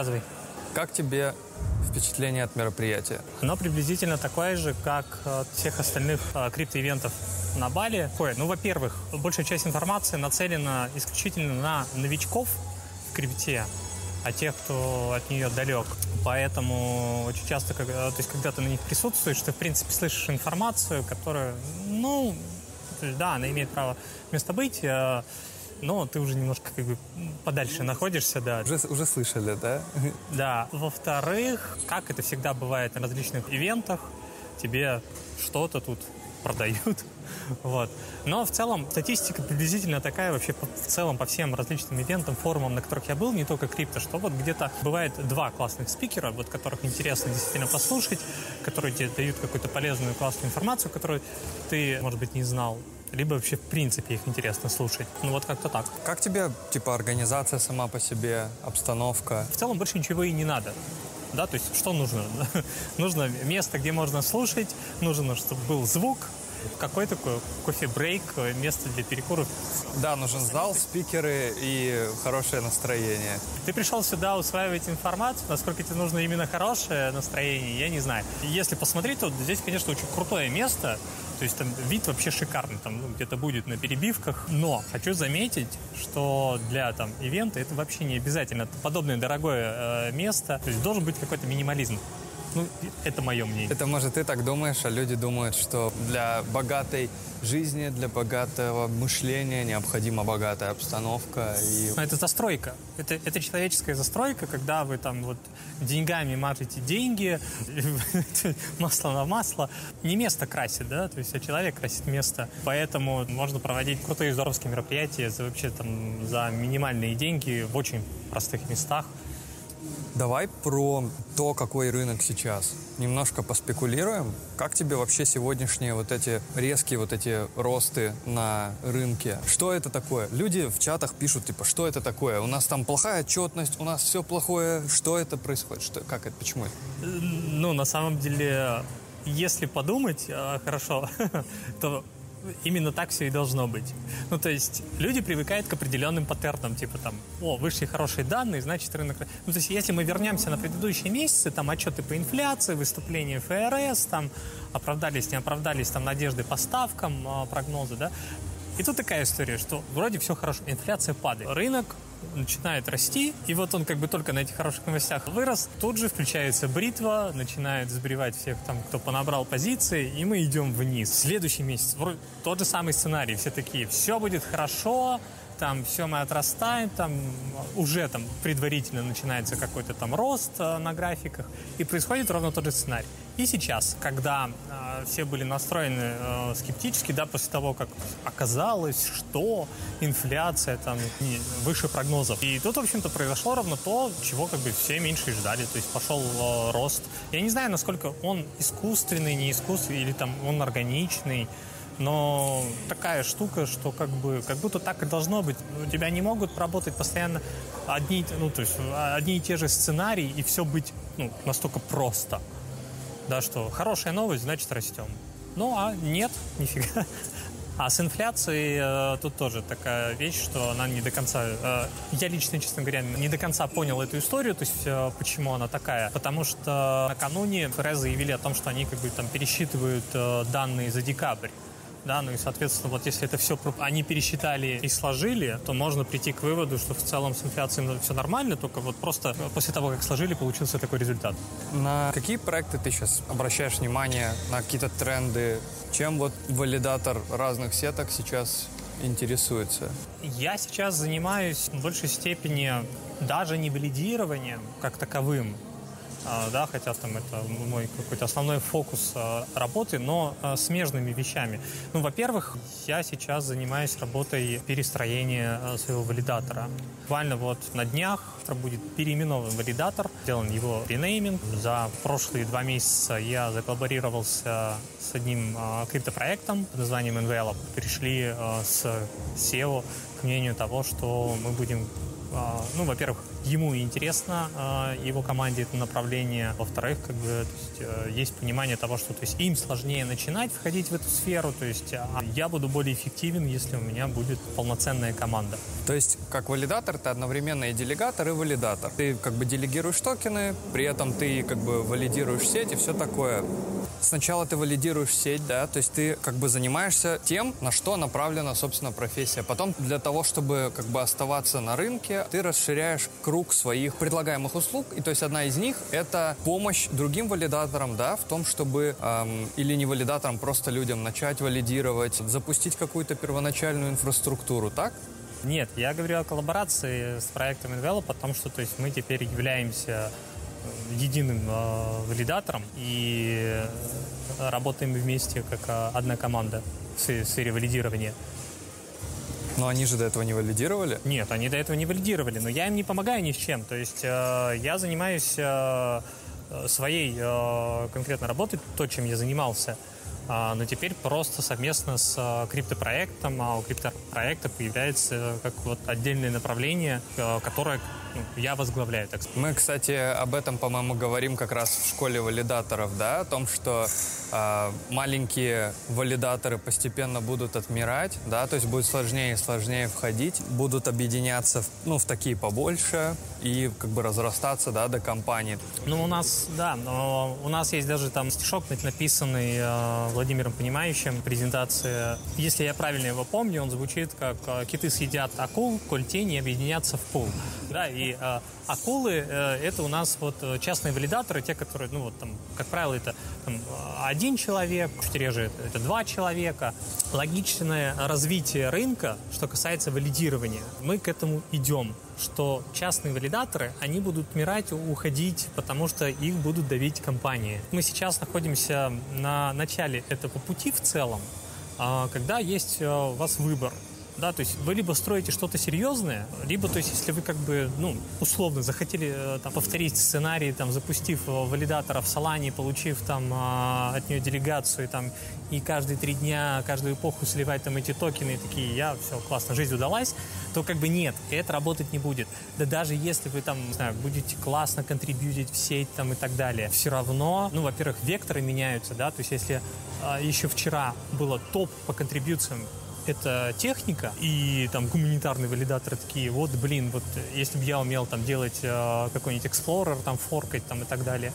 Рассказывай. Как тебе впечатление от мероприятия? Оно приблизительно такое же, как от всех остальных э, криптоивентов на Бали. Ой, ну, во-первых, большая часть информации нацелена исключительно на новичков в крипте, а тех, кто от нее далек. Поэтому очень часто, когда, то есть, когда ты на них присутствуешь, ты, в принципе, слышишь информацию, которая, ну, да, она имеет право место быть, э, но ты уже немножко как бы подальше находишься, да. Уже, уже слышали, да? Да. Во-вторых, как это всегда бывает на различных ивентах, тебе что-то тут продают. Вот. Но в целом статистика приблизительно такая вообще по- в целом по всем различным ивентам, форумам, на которых я был, не только крипто, что вот где-то бывает два классных спикера, вот которых интересно действительно послушать, которые тебе дают какую-то полезную классную информацию, которую ты, может быть, не знал либо вообще в принципе их интересно слушать. Ну вот как-то так. Как тебе, типа, организация сама по себе, обстановка? В целом больше ничего и не надо. Да, то есть что нужно? нужно место, где можно слушать, нужно, чтобы был звук, какой такой кофе-брейк, место для перекуров. Да, нужен зал, спикеры и хорошее настроение. Ты пришел сюда усваивать информацию, насколько тебе нужно именно хорошее настроение, я не знаю. Если посмотреть, то здесь, конечно, очень крутое место, то есть там вид вообще шикарный, там ну, где-то будет на перебивках. Но хочу заметить, что для там ивента это вообще не обязательно. Подобное дорогое э, место, то есть должен быть какой-то минимализм. Ну, это мое мнение. Это, может, ты так думаешь, а люди думают, что для богатой жизни, для богатого мышления необходима богатая обстановка. И... Но это застройка. Это, это человеческая застройка, когда вы там вот деньгами мажете деньги, масло на масло. Не место красит, да, то есть а человек красит место. Поэтому можно проводить крутые здоровские мероприятия за вообще там за минимальные деньги в очень простых местах. Давай про то, какой рынок сейчас. Немножко поспекулируем. Как тебе вообще сегодняшние вот эти резкие вот эти росты на рынке? Что это такое? Люди в чатах пишут, типа, что это такое? У нас там плохая отчетность, у нас все плохое. Что это происходит? Что, как это? Почему это? Ну, на самом деле, если подумать э, хорошо, то именно так все и должно быть. Ну, то есть люди привыкают к определенным паттернам, типа там, о, вышли хорошие данные, значит рынок... Ну, то есть если мы вернемся на предыдущие месяцы, там отчеты по инфляции, выступления ФРС, там оправдались, не оправдались, там надежды по ставкам, а, прогнозы, да, и тут такая история, что вроде все хорошо, инфляция падает. Рынок начинает расти, и вот он как бы только на этих хороших новостях вырос, тут же включается бритва, начинает сбривать всех там, кто понабрал позиции, и мы идем вниз. Следующий месяц, тот же самый сценарий, все такие, все будет хорошо, там все мы отрастаем, там уже там предварительно начинается какой-то там рост э, на графиках, и происходит ровно тот же сценарий. И сейчас, когда э, все были настроены э, скептически, да, после того, как оказалось, что инфляция там не, выше прогнозов. И тут, в общем-то, произошло ровно то, чего как бы все меньше ждали. То есть пошел э, рост. Я не знаю, насколько он искусственный, не искусственный, или там он органичный но такая штука, что как бы как будто так и должно быть. У тебя не могут работать постоянно одни, ну, то есть одни и те же сценарии и все быть ну, настолько просто. Да, что хорошая новость, значит растем. Ну, а нет, нифига. А с инфляцией э, тут тоже такая вещь, что она не до конца... Э, я лично, честно говоря, не до конца понял эту историю, то есть э, почему она такая. Потому что накануне ФРС заявили о том, что они как бы там пересчитывают э, данные за декабрь да, ну и, соответственно, вот если это все они пересчитали и сложили, то можно прийти к выводу, что в целом с инфляцией все нормально, только вот просто после того, как сложили, получился такой результат. На какие проекты ты сейчас обращаешь внимание, на какие-то тренды? Чем вот валидатор разных сеток сейчас интересуется? Я сейчас занимаюсь в большей степени даже не валидированием как таковым, да, хотя там это мой какой-то основной фокус а, работы, но а, смежными вещами. Ну, во-первых, я сейчас занимаюсь работой перестроения своего валидатора. Буквально вот на днях будет переименован валидатор, сделан его ренейминг. За прошлые два месяца я заколлаборировался с одним криптопроектом под названием Envelope. Пришли с SEO к мнению того, что мы будем ну, во-первых, ему интересно, а, его команде это направление. Во-вторых, как бы, то есть, э, есть понимание того, что то есть, им сложнее начинать входить в эту сферу, то есть а я буду более эффективен, если у меня будет полноценная команда. То есть, как валидатор, ты одновременно и делегатор, и валидатор. Ты как бы делегируешь токены, при этом ты как бы валидируешь сеть и все такое. Сначала ты валидируешь сеть, да, то есть ты как бы занимаешься тем, на что направлена, собственно, профессия. Потом для того, чтобы как бы оставаться на рынке, ты расширяешь круг своих предлагаемых услуг. И то есть одна из них — это помощь другим валидаторам, да, в том, чтобы эм, или не валидаторам, просто людям начать валидировать, запустить какую-то первоначальную инфраструктуру, так? Нет, я говорю о коллаборации с проектом Envelope, потому что то есть, мы теперь являемся э, единым э, валидатором и работаем вместе как э, одна команда в сфере валидирования. Но они же до этого не валидировали? Нет, они до этого не валидировали, но я им не помогаю ни с чем. То есть э, я занимаюсь э, своей э, конкретной работой, то, чем я занимался. А, но теперь просто совместно с э, криптопроектом, а у криптопроекта появляется как вот отдельное направление, э, которое ну, я возглавляю. Так сказать. Мы, кстати, об этом, по-моему, говорим как раз в школе валидаторов, да, о том, что э, маленькие валидаторы постепенно будут отмирать, да, то есть будет сложнее и сложнее входить, будут объединяться, в, ну, в такие побольше и как бы разрастаться, да, до компании. Ну, у нас, да, но у нас есть даже там стишок написанный э, Владимиром Понимающим, презентация. Если я правильно его помню, он звучит как э, «Киты съедят акул, коль те не объединятся в пул». Да, и э, акулы э, это у нас вот э, частные валидаторы, те, которые, ну вот там, как правило, это там, один человек, чуть реже это, это два человека. Логичное развитие рынка, что касается валидирования, мы к этому идем что частные валидаторы, они будут умирать, уходить, потому что их будут давить компании. Мы сейчас находимся на начале этого пути в целом, а, когда есть э, у вас выбор да, то есть вы либо строите что-то серьезное, либо, то есть, если вы как бы, ну, условно захотели э, там, повторить сценарий, там, запустив э, валидатора в Солане, получив там э, от нее делегацию, там, и каждые три дня, каждую эпоху сливать там эти токены, и такие, я, все, классно, жизнь удалась, то как бы нет, это работать не будет. Да даже если вы там, не знаю, будете классно контрибьютить в сеть там и так далее, все равно, ну, во-первых, векторы меняются, да, то есть если еще вчера было топ по контрибьюциям это техника, и там гуманитарные валидаторы такие, вот, блин, вот если бы я умел там делать э, какой-нибудь Explorer, там форкать там и так далее,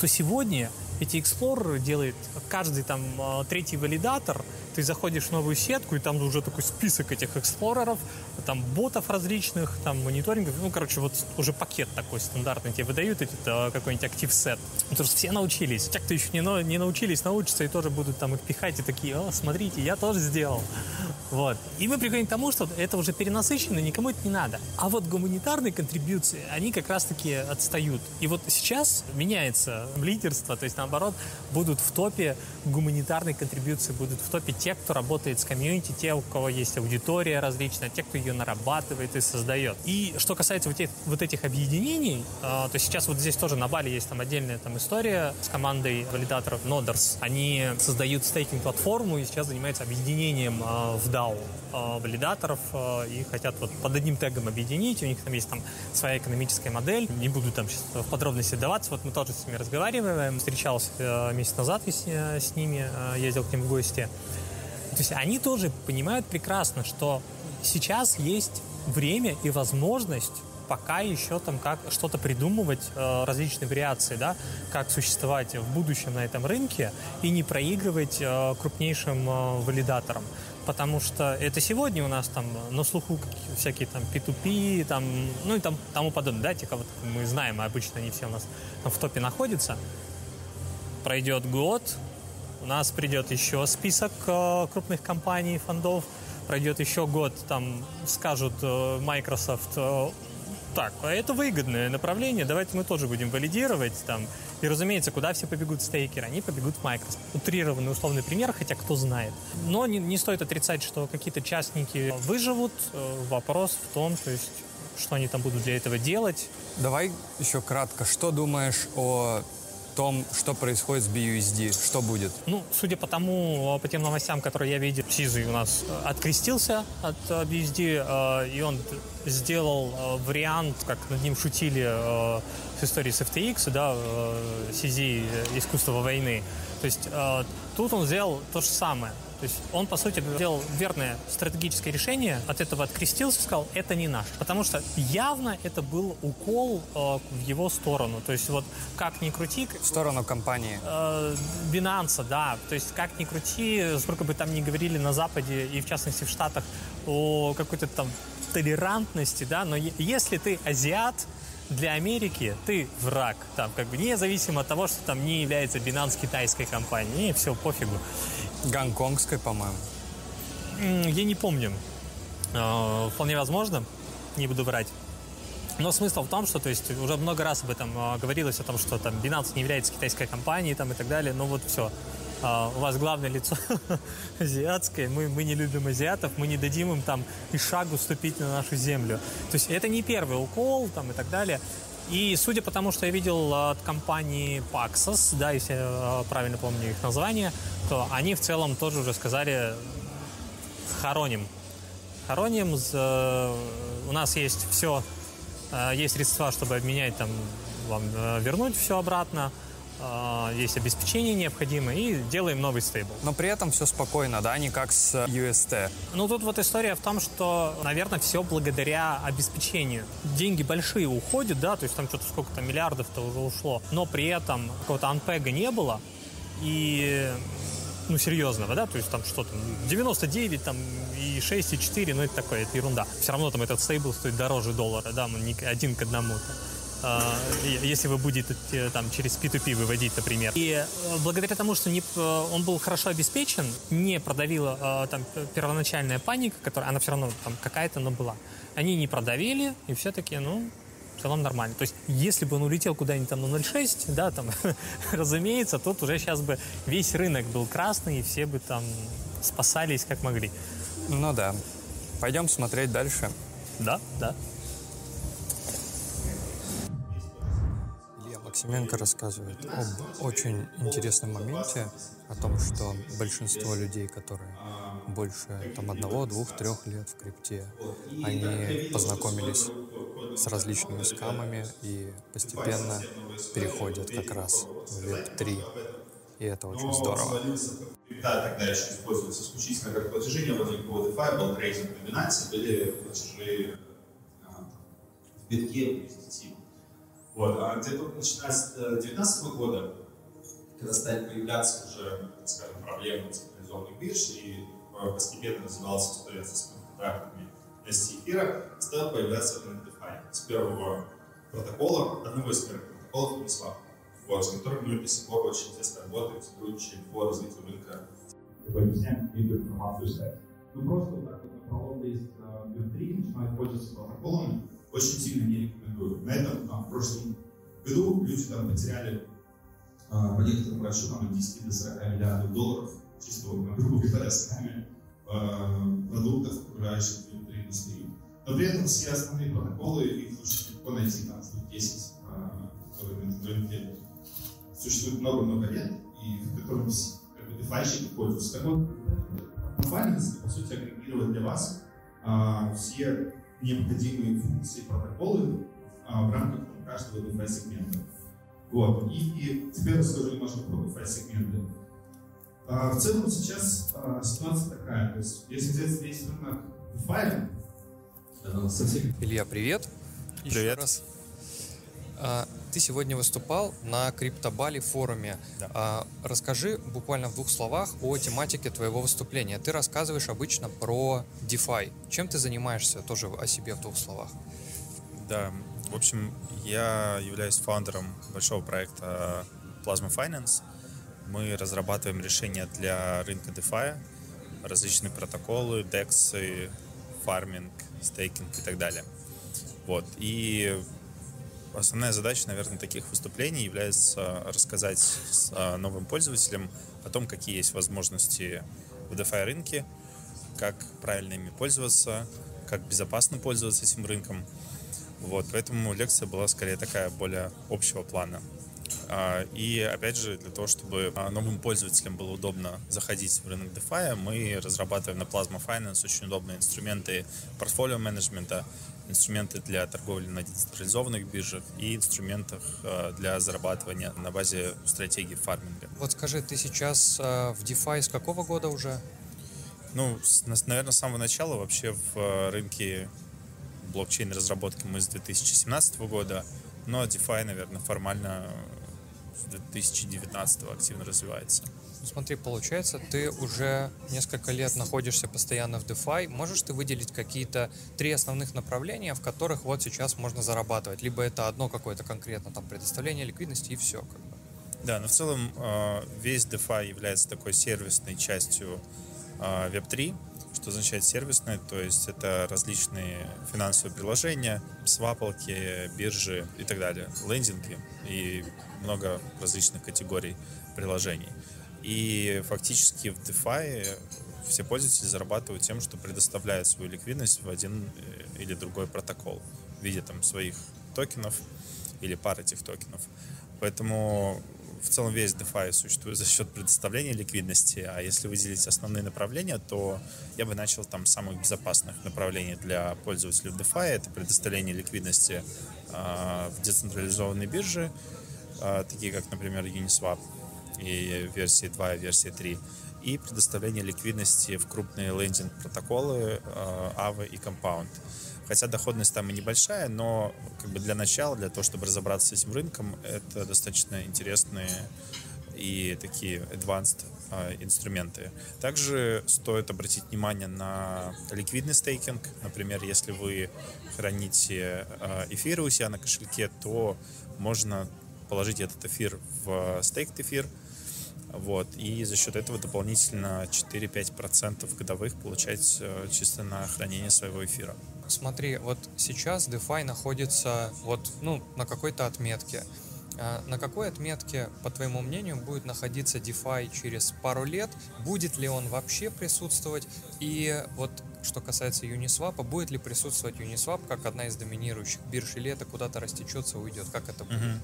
то сегодня эти эксплореры делает каждый там э, третий валидатор, ты заходишь в новую сетку, и там уже такой список этих эксплореров, там ботов различных, там мониторингов, ну, короче, вот уже пакет такой стандартный тебе выдают, эти, э, какой-нибудь актив сет. Потому что все научились. Те, кто еще не, не научились, научатся и тоже будут там их пихать, и такие, о, смотрите, я тоже сделал. Вот. И мы приходим к тому, что это уже перенасыщено, никому это не надо. А вот гуманитарные контрибьюции, они как раз-таки отстают. И вот сейчас меняется лидерство, то есть наоборот, будут в топе гуманитарные контрибьюции, будут в топе те, кто работает с комьюнити, те, у кого есть аудитория различная, те, кто ее нарабатывает и создает. И что касается вот этих, вот этих объединений, э, то сейчас вот здесь тоже на Бали есть там отдельная там история с командой валидаторов Noders. Они создают стейкинг-платформу и сейчас занимаются объединением э, в DAO э, валидаторов и хотят вот под одним тегом объединить. У них там есть там своя экономическая модель. Не буду там сейчас в подробности даваться. Вот мы тоже с ними разговариваем. Встречался э, месяц назад э, с ними, э, ездил к ним в гости. То есть они тоже понимают прекрасно, что сейчас есть время и возможность пока еще там как что-то придумывать, различные вариации, да, как существовать в будущем на этом рынке и не проигрывать крупнейшим валидаторам. Потому что это сегодня у нас там на слуху всякие там P2P, там, ну и там тому подобное, да, те, кого мы знаем, обычно они все у нас там в топе находятся. Пройдет год, у нас придет еще список э, крупных компаний, фондов, пройдет еще год, там скажут э, Microsoft, э, так, а это выгодное направление, давайте мы тоже будем валидировать там. И, разумеется, куда все побегут стейкеры? Они побегут в Microsoft. Утрированный условный пример, хотя кто знает. Но не, не стоит отрицать, что какие-то частники выживут. Вопрос в том, то есть, что они там будут для этого делать. Давай еще кратко, что думаешь о том, что происходит с BUSD, что будет? Ну, судя по тому, по тем новостям, которые я видел, Сизый у нас э, открестился от э, BSD, э, и он сделал э, вариант, как над ним шутили э, с историей с FTX, да, э, CZ искусство войны. То есть э, тут он сделал то же самое. То есть он, по сути, сделал верное стратегическое решение, от этого открестился, сказал, это не наш. Потому что явно это был укол э, в его сторону. То есть вот как ни крути... В сторону компании. Э, Binance, да. То есть как ни крути, сколько бы там ни говорили на Западе и в частности в Штатах о какой-то там толерантности, да, но если ты азиат, для Америки ты враг, там, как бы, независимо от того, что там не является Binance китайской компанией, не, все, пофигу. Гонконгской, по-моему. Я не помню. Э, Вполне возможно, не буду врать. Но смысл в том, что, то есть, уже много раз об этом э, говорилось, о том, что там Binance не является китайской компанией там, и так далее. Но вот все. У вас главное лицо азиатское, мы, мы не любим азиатов, мы не дадим им там и шагу ступить на нашу землю. То есть это не первый укол там, и так далее. И судя по тому, что я видел от компании Paxos, да, если я э, правильно помню их название, то они в целом тоже уже сказали хороним. Хороним. э, У нас есть все, есть средства, чтобы обменять там, вам э, вернуть все обратно. Э, Есть обеспечение необходимое и делаем новый стейбл. Но при этом все спокойно, да, не как с UST. Ну, тут вот история в том, что, наверное, все благодаря обеспечению. Деньги большие уходят, да, то есть там что-то сколько-то миллиардов-то уже ушло, но при этом какого-то анпега не было, и, ну, серьезного, да, то есть там что там, 99 там и 6, и 4, ну, это такое, это ерунда. Все равно там этот стейбл стоит дороже доллара, да, он не один к одному. А, и- если вы будете э, там через P2P выводить, например. И э, благодаря тому, что не, э, он был хорошо обеспечен, не продавила там первоначальная паника, которая, она все равно там какая-то, но была. Они не продавили, и все-таки, ну, в целом нормально. То есть, если бы он улетел куда-нибудь там на 0,6, да, там, разумеется, тут уже сейчас бы весь рынок был красный, и все бы там спасались как могли. Ну да. Пойдем смотреть дальше. Да, да. Максименко рассказывает об очень интересном моменте, о том, что большинство людей, которые больше там, одного, двух, трех лет в крипте, они познакомились с различными скамами и постепенно переходят как раз в Web3. И это очень здорово. Крипта тогда еще используется исключительно как платежи, не было никакого DeFi, был трейдинг Binance, были платежи а, в битке, в. Вот. А где-то начиная с 2019 года когда стали появляться уже, скажем, проблемы централизованных бирж и э, постепенно развивался история со смарт-контрактами ST эфира, стал появляться DeFi. С первого протокола, одного из первых протоколов Uniswap, вот, с которым мы до сих пор очень тесно работаем, сотрудничаем по развитию рынка. Объясняем, информацию искать. Ну просто вот так вот на пролог есть Web3, начинают пользоваться протоколами, очень сильно не рекомендую. На этом а, в прошлом году люди там потеряли а, по некоторым расчетам от 10 до 40 миллиардов долларов чисто вот, на грубо говоря, сами а, продуктов, окружающих индустрии. Но при этом все основные протоколы, их очень легко найти, там штук 10, а, которые на рынке существует много-много лет, и которым как бы, дефайщики пользуются. Так вот, Finance, по сути, агрегировать для вас а, все необходимые функции протоколы в рамках каждого DeFi-сегмента. Вот. И, и теперь расскажу немножко про DeFi-сегменты. А, в целом сейчас а, ситуация такая, то есть если взять весь рынок DeFi, со всеми... Илья, привет. Еще Привет. раз. А, Ты сегодня выступал на Криптобали форуме. А, Расскажи буквально в двух словах о тематике твоего выступления. Ты рассказываешь обычно про DeFi. Чем ты занимаешься? Тоже о себе в двух словах. Да, в общем, я являюсь фаундером большого проекта Plasma Finance. Мы разрабатываем решения для рынка DeFi, различные протоколы, DEX, фарминг, стейкинг и так далее. Вот. И основная задача, наверное, таких выступлений является рассказать с, а, новым пользователям о том, какие есть возможности в DeFi рынке, как правильно ими пользоваться, как безопасно пользоваться этим рынком. Вот, поэтому лекция была скорее такая более общего плана. А, И опять же, для того, чтобы а, новым пользователям было удобно заходить в рынок DeFi, мы разрабатываем на Plasma Finance очень удобные инструменты портфолио менеджмента, инструменты для торговли на децентрализованных биржах и инструментах а, для зарабатывания на базе стратегии фарминга. Вот скажи, ты сейчас в DeFi с какого года уже? Ну, наверное, с самого начала вообще в рынке блокчейн-разработки мы с 2017 года, но DeFi, наверное, формально с 2019 активно развивается. Ну, Смотри, получается, ты уже несколько лет находишься постоянно в DeFi. Можешь ты выделить какие-то три основных направления, в которых вот сейчас можно зарабатывать? Либо это одно какое-то конкретно, там, предоставление ликвидности и все. Как бы. Да, но в целом э, весь DeFi является такой сервисной частью э, Web3. Что означает сервисные? То есть это различные финансовые приложения, свапалки, биржи и так далее, лендинги и много различных категорий приложений. И фактически в DeFi все пользователи зарабатывают тем, что предоставляют свою ликвидность в один э, или другой протокол в виде там своих токенов или пар этих токенов. Поэтому в целом весь DeFi существует за счет предоставления ликвидности, а если выделить основные направления, то я бы начал там с самых безопасных направлений для пользователей DeFi. Это предоставление ликвидности э, в децентрализованной бирже, э, такие как, например, Uniswap и версии 2 и версии 3, и предоставление ликвидности в крупные лендинг-протоколы э, AVE и Compound. Хотя доходность там и небольшая, но как бы для начала, для того, чтобы разобраться с этим рынком, это достаточно интересные и такие advanced э, инструменты. Также стоит обратить внимание на ликвидный стейкинг. Например, если вы храните э, эфиры у себя на кошельке, то можно положить этот эфир в стейк эфир, вот, и за счет этого дополнительно 4-5% годовых получать э, чисто на хранение своего эфира. Смотри, вот сейчас DeFi находится вот, ну, на какой-то отметке. А На какой отметке, по твоему мнению, будет находиться DeFi через пару лет? Будет ли он вообще присутствовать? И вот что касается Uniswap, будет ли присутствовать Uniswap как одна из доминирующих бирж, или это куда-то растечется, уйдет? Как это будет? Мгм.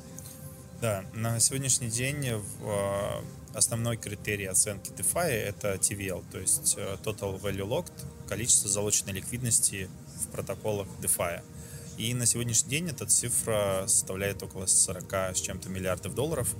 Да, на сегодняшний день в, э, основной критерий оценки DeFi это TVL, то есть э, Total Value Locked, количество залоченной ликвидности в протоколах DeFi. И на сегодняшний день эта цифра составляет около 40 с чем-то миллиардов долларов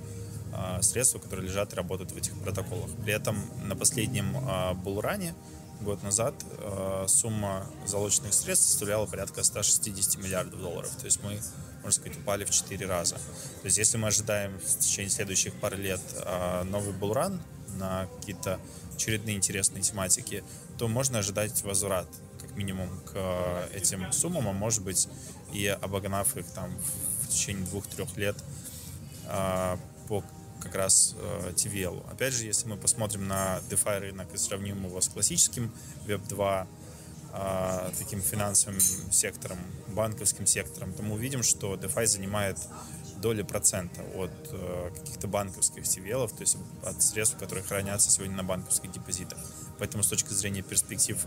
э, средств, которые лежат и работают в этих протоколах. При этом на последнем булране год назад э, сумма залоченных средств составляла порядка 160 миллиардов долларов. То есть мы, можно сказать, упали в 4 раза. То есть если мы ожидаем в течение следующих пары лет э, новый булран на какие-то очередные интересные тематики, то можно ожидать возврат минимум к этим суммам, а может быть и обогнав их там в течение двух-трех лет э, по как раз э, TVL. Опять же, если мы посмотрим на DeFi рынок и сравним его с классическим Web 2, э, таким финансовым сектором, банковским сектором, то мы увидим, что DeFi занимает доли процента от э, каких-то банковских TVL, то есть от средств, которые хранятся сегодня на банковских депозитах. Поэтому с точки зрения перспектив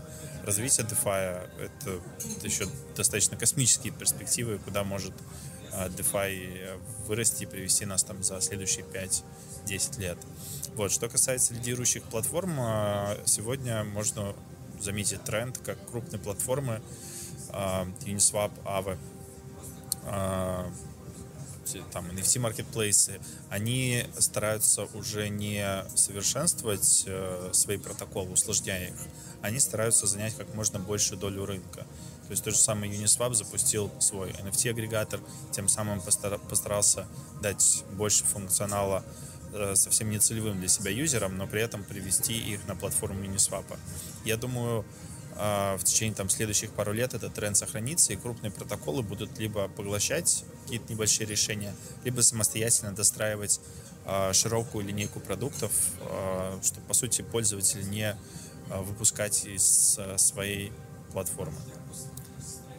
развития DeFi, это, это еще достаточно космические перспективы, куда может DeFi вырасти и привести нас там за следующие 5-10 лет. Вот. Что касается лидирующих платформ, сегодня можно заметить тренд, как крупные платформы Uniswap, Aave, там NFT маркетплейсы, они стараются уже не совершенствовать свои протоколы, усложняя их, они стараются занять как можно большую долю рынка. То есть тот же самый Uniswap запустил свой NFT-агрегатор, тем самым постарался дать больше функционала э, совсем не целевым для себя юзерам, но при этом привести их на платформу Uniswap. Я думаю, э, в течение там, следующих пару лет этот тренд сохранится, и крупные протоколы будут либо поглощать какие-то небольшие решения, либо самостоятельно достраивать э, широкую линейку продуктов, чтобы, по сути, пользователь не выпускать из своей платформы.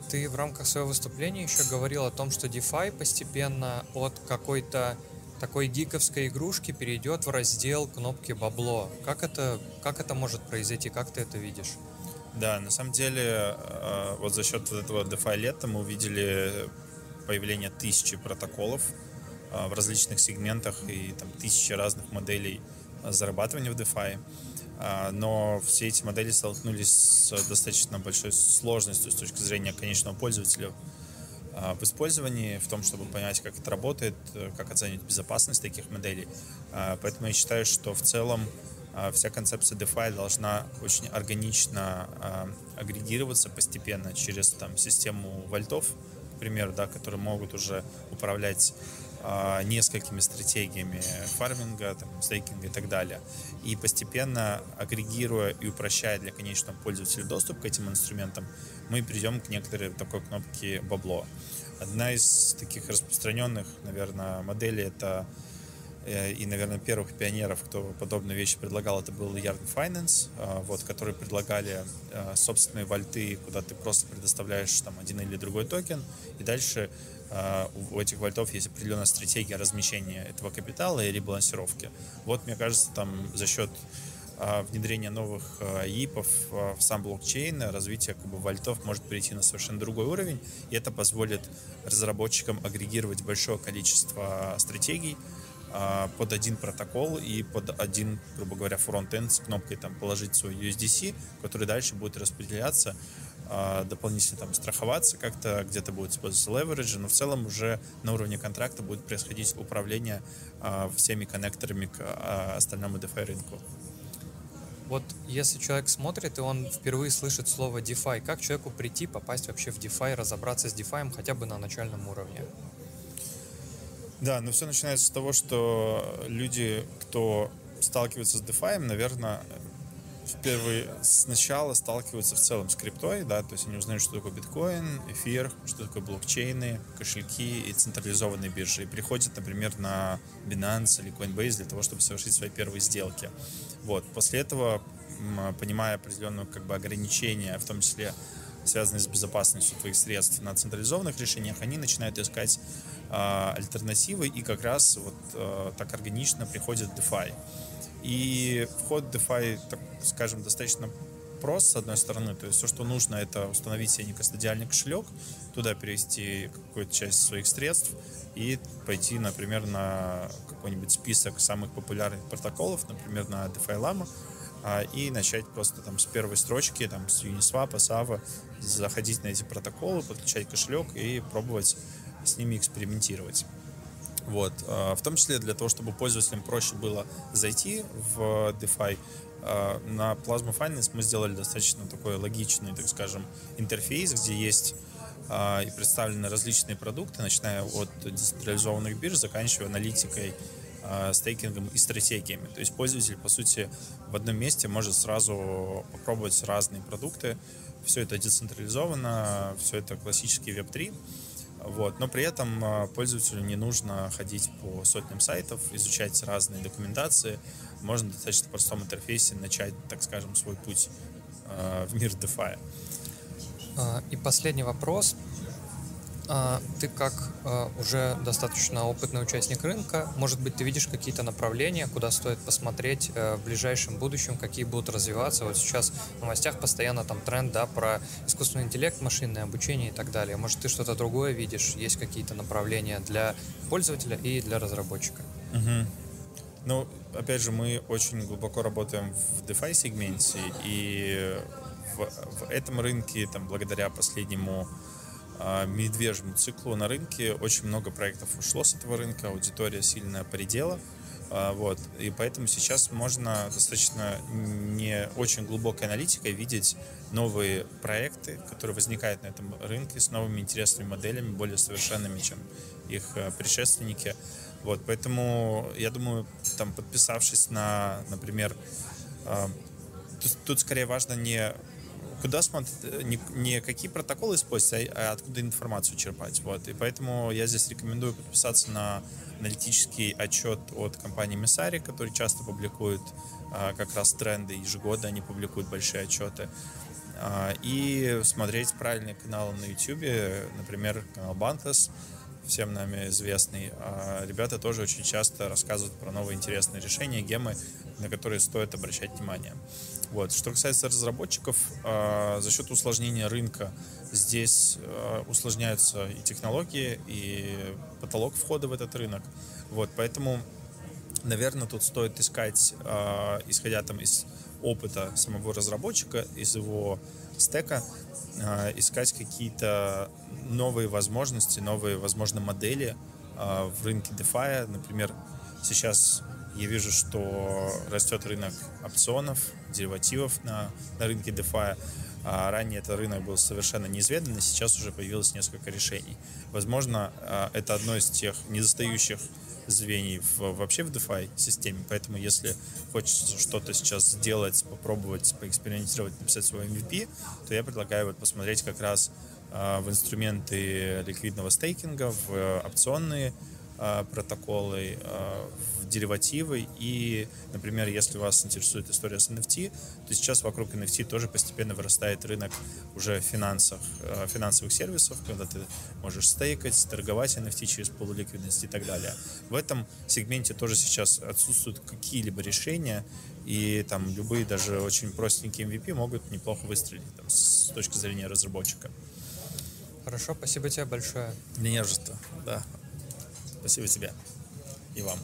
Ты в рамках своего выступления еще говорил о том, что DeFi постепенно от какой-то такой гиковской игрушки перейдет в раздел кнопки бабло. Как это, как это может произойти? Как ты это видишь? Да, на самом деле, э, вот за счет этого DeFi лета мы увидели появление тысячи протоколов э, в различных сегментах и там тысячи разных моделей зарабатывания в DeFi. Но все эти модели столкнулись с достаточно большой сложностью с точки зрения конечного пользователя в использовании, в том, чтобы понять, как это работает, как оценить безопасность таких моделей. Поэтому я считаю, что в целом вся концепция DeFi должна очень органично агрегироваться постепенно через там, систему вольтов, к примеру, да, которые могут уже управлять а, несколькими стратегиями фарминга, там, стейкинга и так далее. И постепенно агрегируя и упрощая для конечного пользователя доступ к этим инструментам, мы придем к некоторой такой кнопке бабло. Одна из таких распространенных, наверное, моделей это и, наверное, первых пионеров, кто подобные вещи предлагал, это был Yarn Finance, а, вот, которые предлагали э, собственные вольты, куда ты просто предоставляешь там один или другой токен, и дальше у этих вольтов есть определенная стратегия размещения этого капитала и ребалансировки. Вот, мне кажется, там за счет внедрения новых ИПов в сам блокчейн, развитие как бы, вольтов может перейти на совершенно другой уровень, и это позволит разработчикам агрегировать большое количество стратегий под один протокол и под один, грубо говоря, фронт-энд с кнопкой там положить свой USDC, который дальше будет распределяться а, дополнительно там страховаться как-то, где-то будет использоваться leverage, но в целом уже на уровне контракта будет происходить управление а, всеми коннекторами к а, остальному DeFi рынку. Вот если человек смотрит, и он впервые слышит слово DeFi, как человеку прийти, попасть вообще в DeFi, разобраться с DeFi хотя бы на начальном уровне? Да, но все начинается с того, что люди, кто сталкивается с DeFi, наверное, впервые сначала сталкиваются в целом с криптой, да, то есть они узнают, что такое биткоин, эфир, что такое блокчейны, кошельки и централизованные биржи. И приходят, например, на Binance или Coinbase для того, чтобы совершить свои первые сделки. Вот. После этого, понимая определенные как бы, ограничения, в том числе связанные с безопасностью твоих средств на централизованных решениях, они начинают искать альтернативы и как раз вот э, так органично приходит DeFi. И вход DeFi, так скажем, достаточно прост, с одной стороны. То есть все, что нужно, это установить себе некостадиальный кошелек, туда перевести какую-то часть своих средств и пойти, например, на какой-нибудь список самых популярных протоколов, например, на DeFi Lama, а, и начать просто там с первой строчки, там с Uniswap, Sava, заходить на эти протоколы, подключать кошелек и пробовать с ними экспериментировать. Вот. А, в том числе для того, чтобы пользователям проще было зайти в DeFi, а, на Plasma Finance мы сделали достаточно такой логичный, так скажем, интерфейс, где есть а, и представлены различные продукты, начиная от децентрализованных бирж, заканчивая аналитикой, стейкингом и стратегиями. То есть пользователь, по сути, в одном месте может сразу попробовать разные продукты. Все это децентрализовано, все это классический Web3. Вот. Но при этом а, пользователю не нужно ходить по сотням сайтов, изучать разные документации. Можно в достаточно простом интерфейсе начать, так скажем, свой путь а, в мир DeFi. А, и последний вопрос. А, ты как а, уже достаточно опытный участник рынка, может быть, ты видишь какие-то направления, куда стоит посмотреть э, в ближайшем будущем, какие будут развиваться. Вот сейчас в новостях постоянно там тренд да, про искусственный интеллект, машинное обучение и так далее. Может, ты что-то другое видишь? Есть какие-то направления для пользователя и для разработчика? Угу. Ну, опять же, мы очень глубоко работаем в DeFi сегменте, и в, в этом рынке, там, благодаря последнему медвежьему циклу на рынке. Очень много проектов ушло с этого рынка, аудитория сильно предела. А, вот. И поэтому сейчас можно достаточно не очень глубокой аналитикой видеть новые проекты, которые возникают на этом рынке с новыми интересными моделями, более совершенными, чем их а, предшественники. Вот, поэтому я думаю, там подписавшись на, например, тут, тут скорее важно не куда смотреть, не, не какие протоколы использовать, а, а откуда информацию черпать. Вот. И поэтому я здесь рекомендую подписаться на аналитический отчет от компании Messari, который часто публикует а, как раз тренды, ежегодно они публикуют большие отчеты. А, и смотреть правильные каналы на YouTube, например, канал Банкас, всем нами известный. А ребята тоже очень часто рассказывают про новые интересные решения, гемы, на которые стоит обращать внимание. Вот. Что касается разработчиков, э, за счет усложнения рынка здесь э, усложняются и технологии, и потолок входа в этот рынок. Вот. Поэтому, наверное, тут стоит искать, э, исходя там из опыта самого разработчика, из его стека, э, искать какие-то новые возможности, новые, возможно, модели э, в рынке DeFi. Например, сейчас я вижу, что растет рынок опционов, деривативов на, на рынке DeFi. А ранее этот рынок был совершенно неизведан, и сейчас уже появилось несколько решений. Возможно, а, это одно из тех недостающих звеньев вообще в DeFi системе, поэтому если хочется что-то сейчас сделать, попробовать, поэкспериментировать, написать свой MVP, то я предлагаю вот посмотреть как раз а, в инструменты ликвидного стейкинга, в опционные Э, протоколы, э, в деривативы. И, например, если вас интересует история с NFT, то сейчас вокруг NFT тоже постепенно вырастает рынок уже финансов, э, финансовых сервисов, когда ты можешь стейкать, торговать NFT через полуликвидность и так далее. В этом сегменте тоже сейчас отсутствуют какие-либо решения, и там любые даже очень простенькие MVP могут неплохо выстрелить там, с точки зрения разработчика. Хорошо, спасибо тебе большое. Не нежество, да. Спасибо тебе и вам.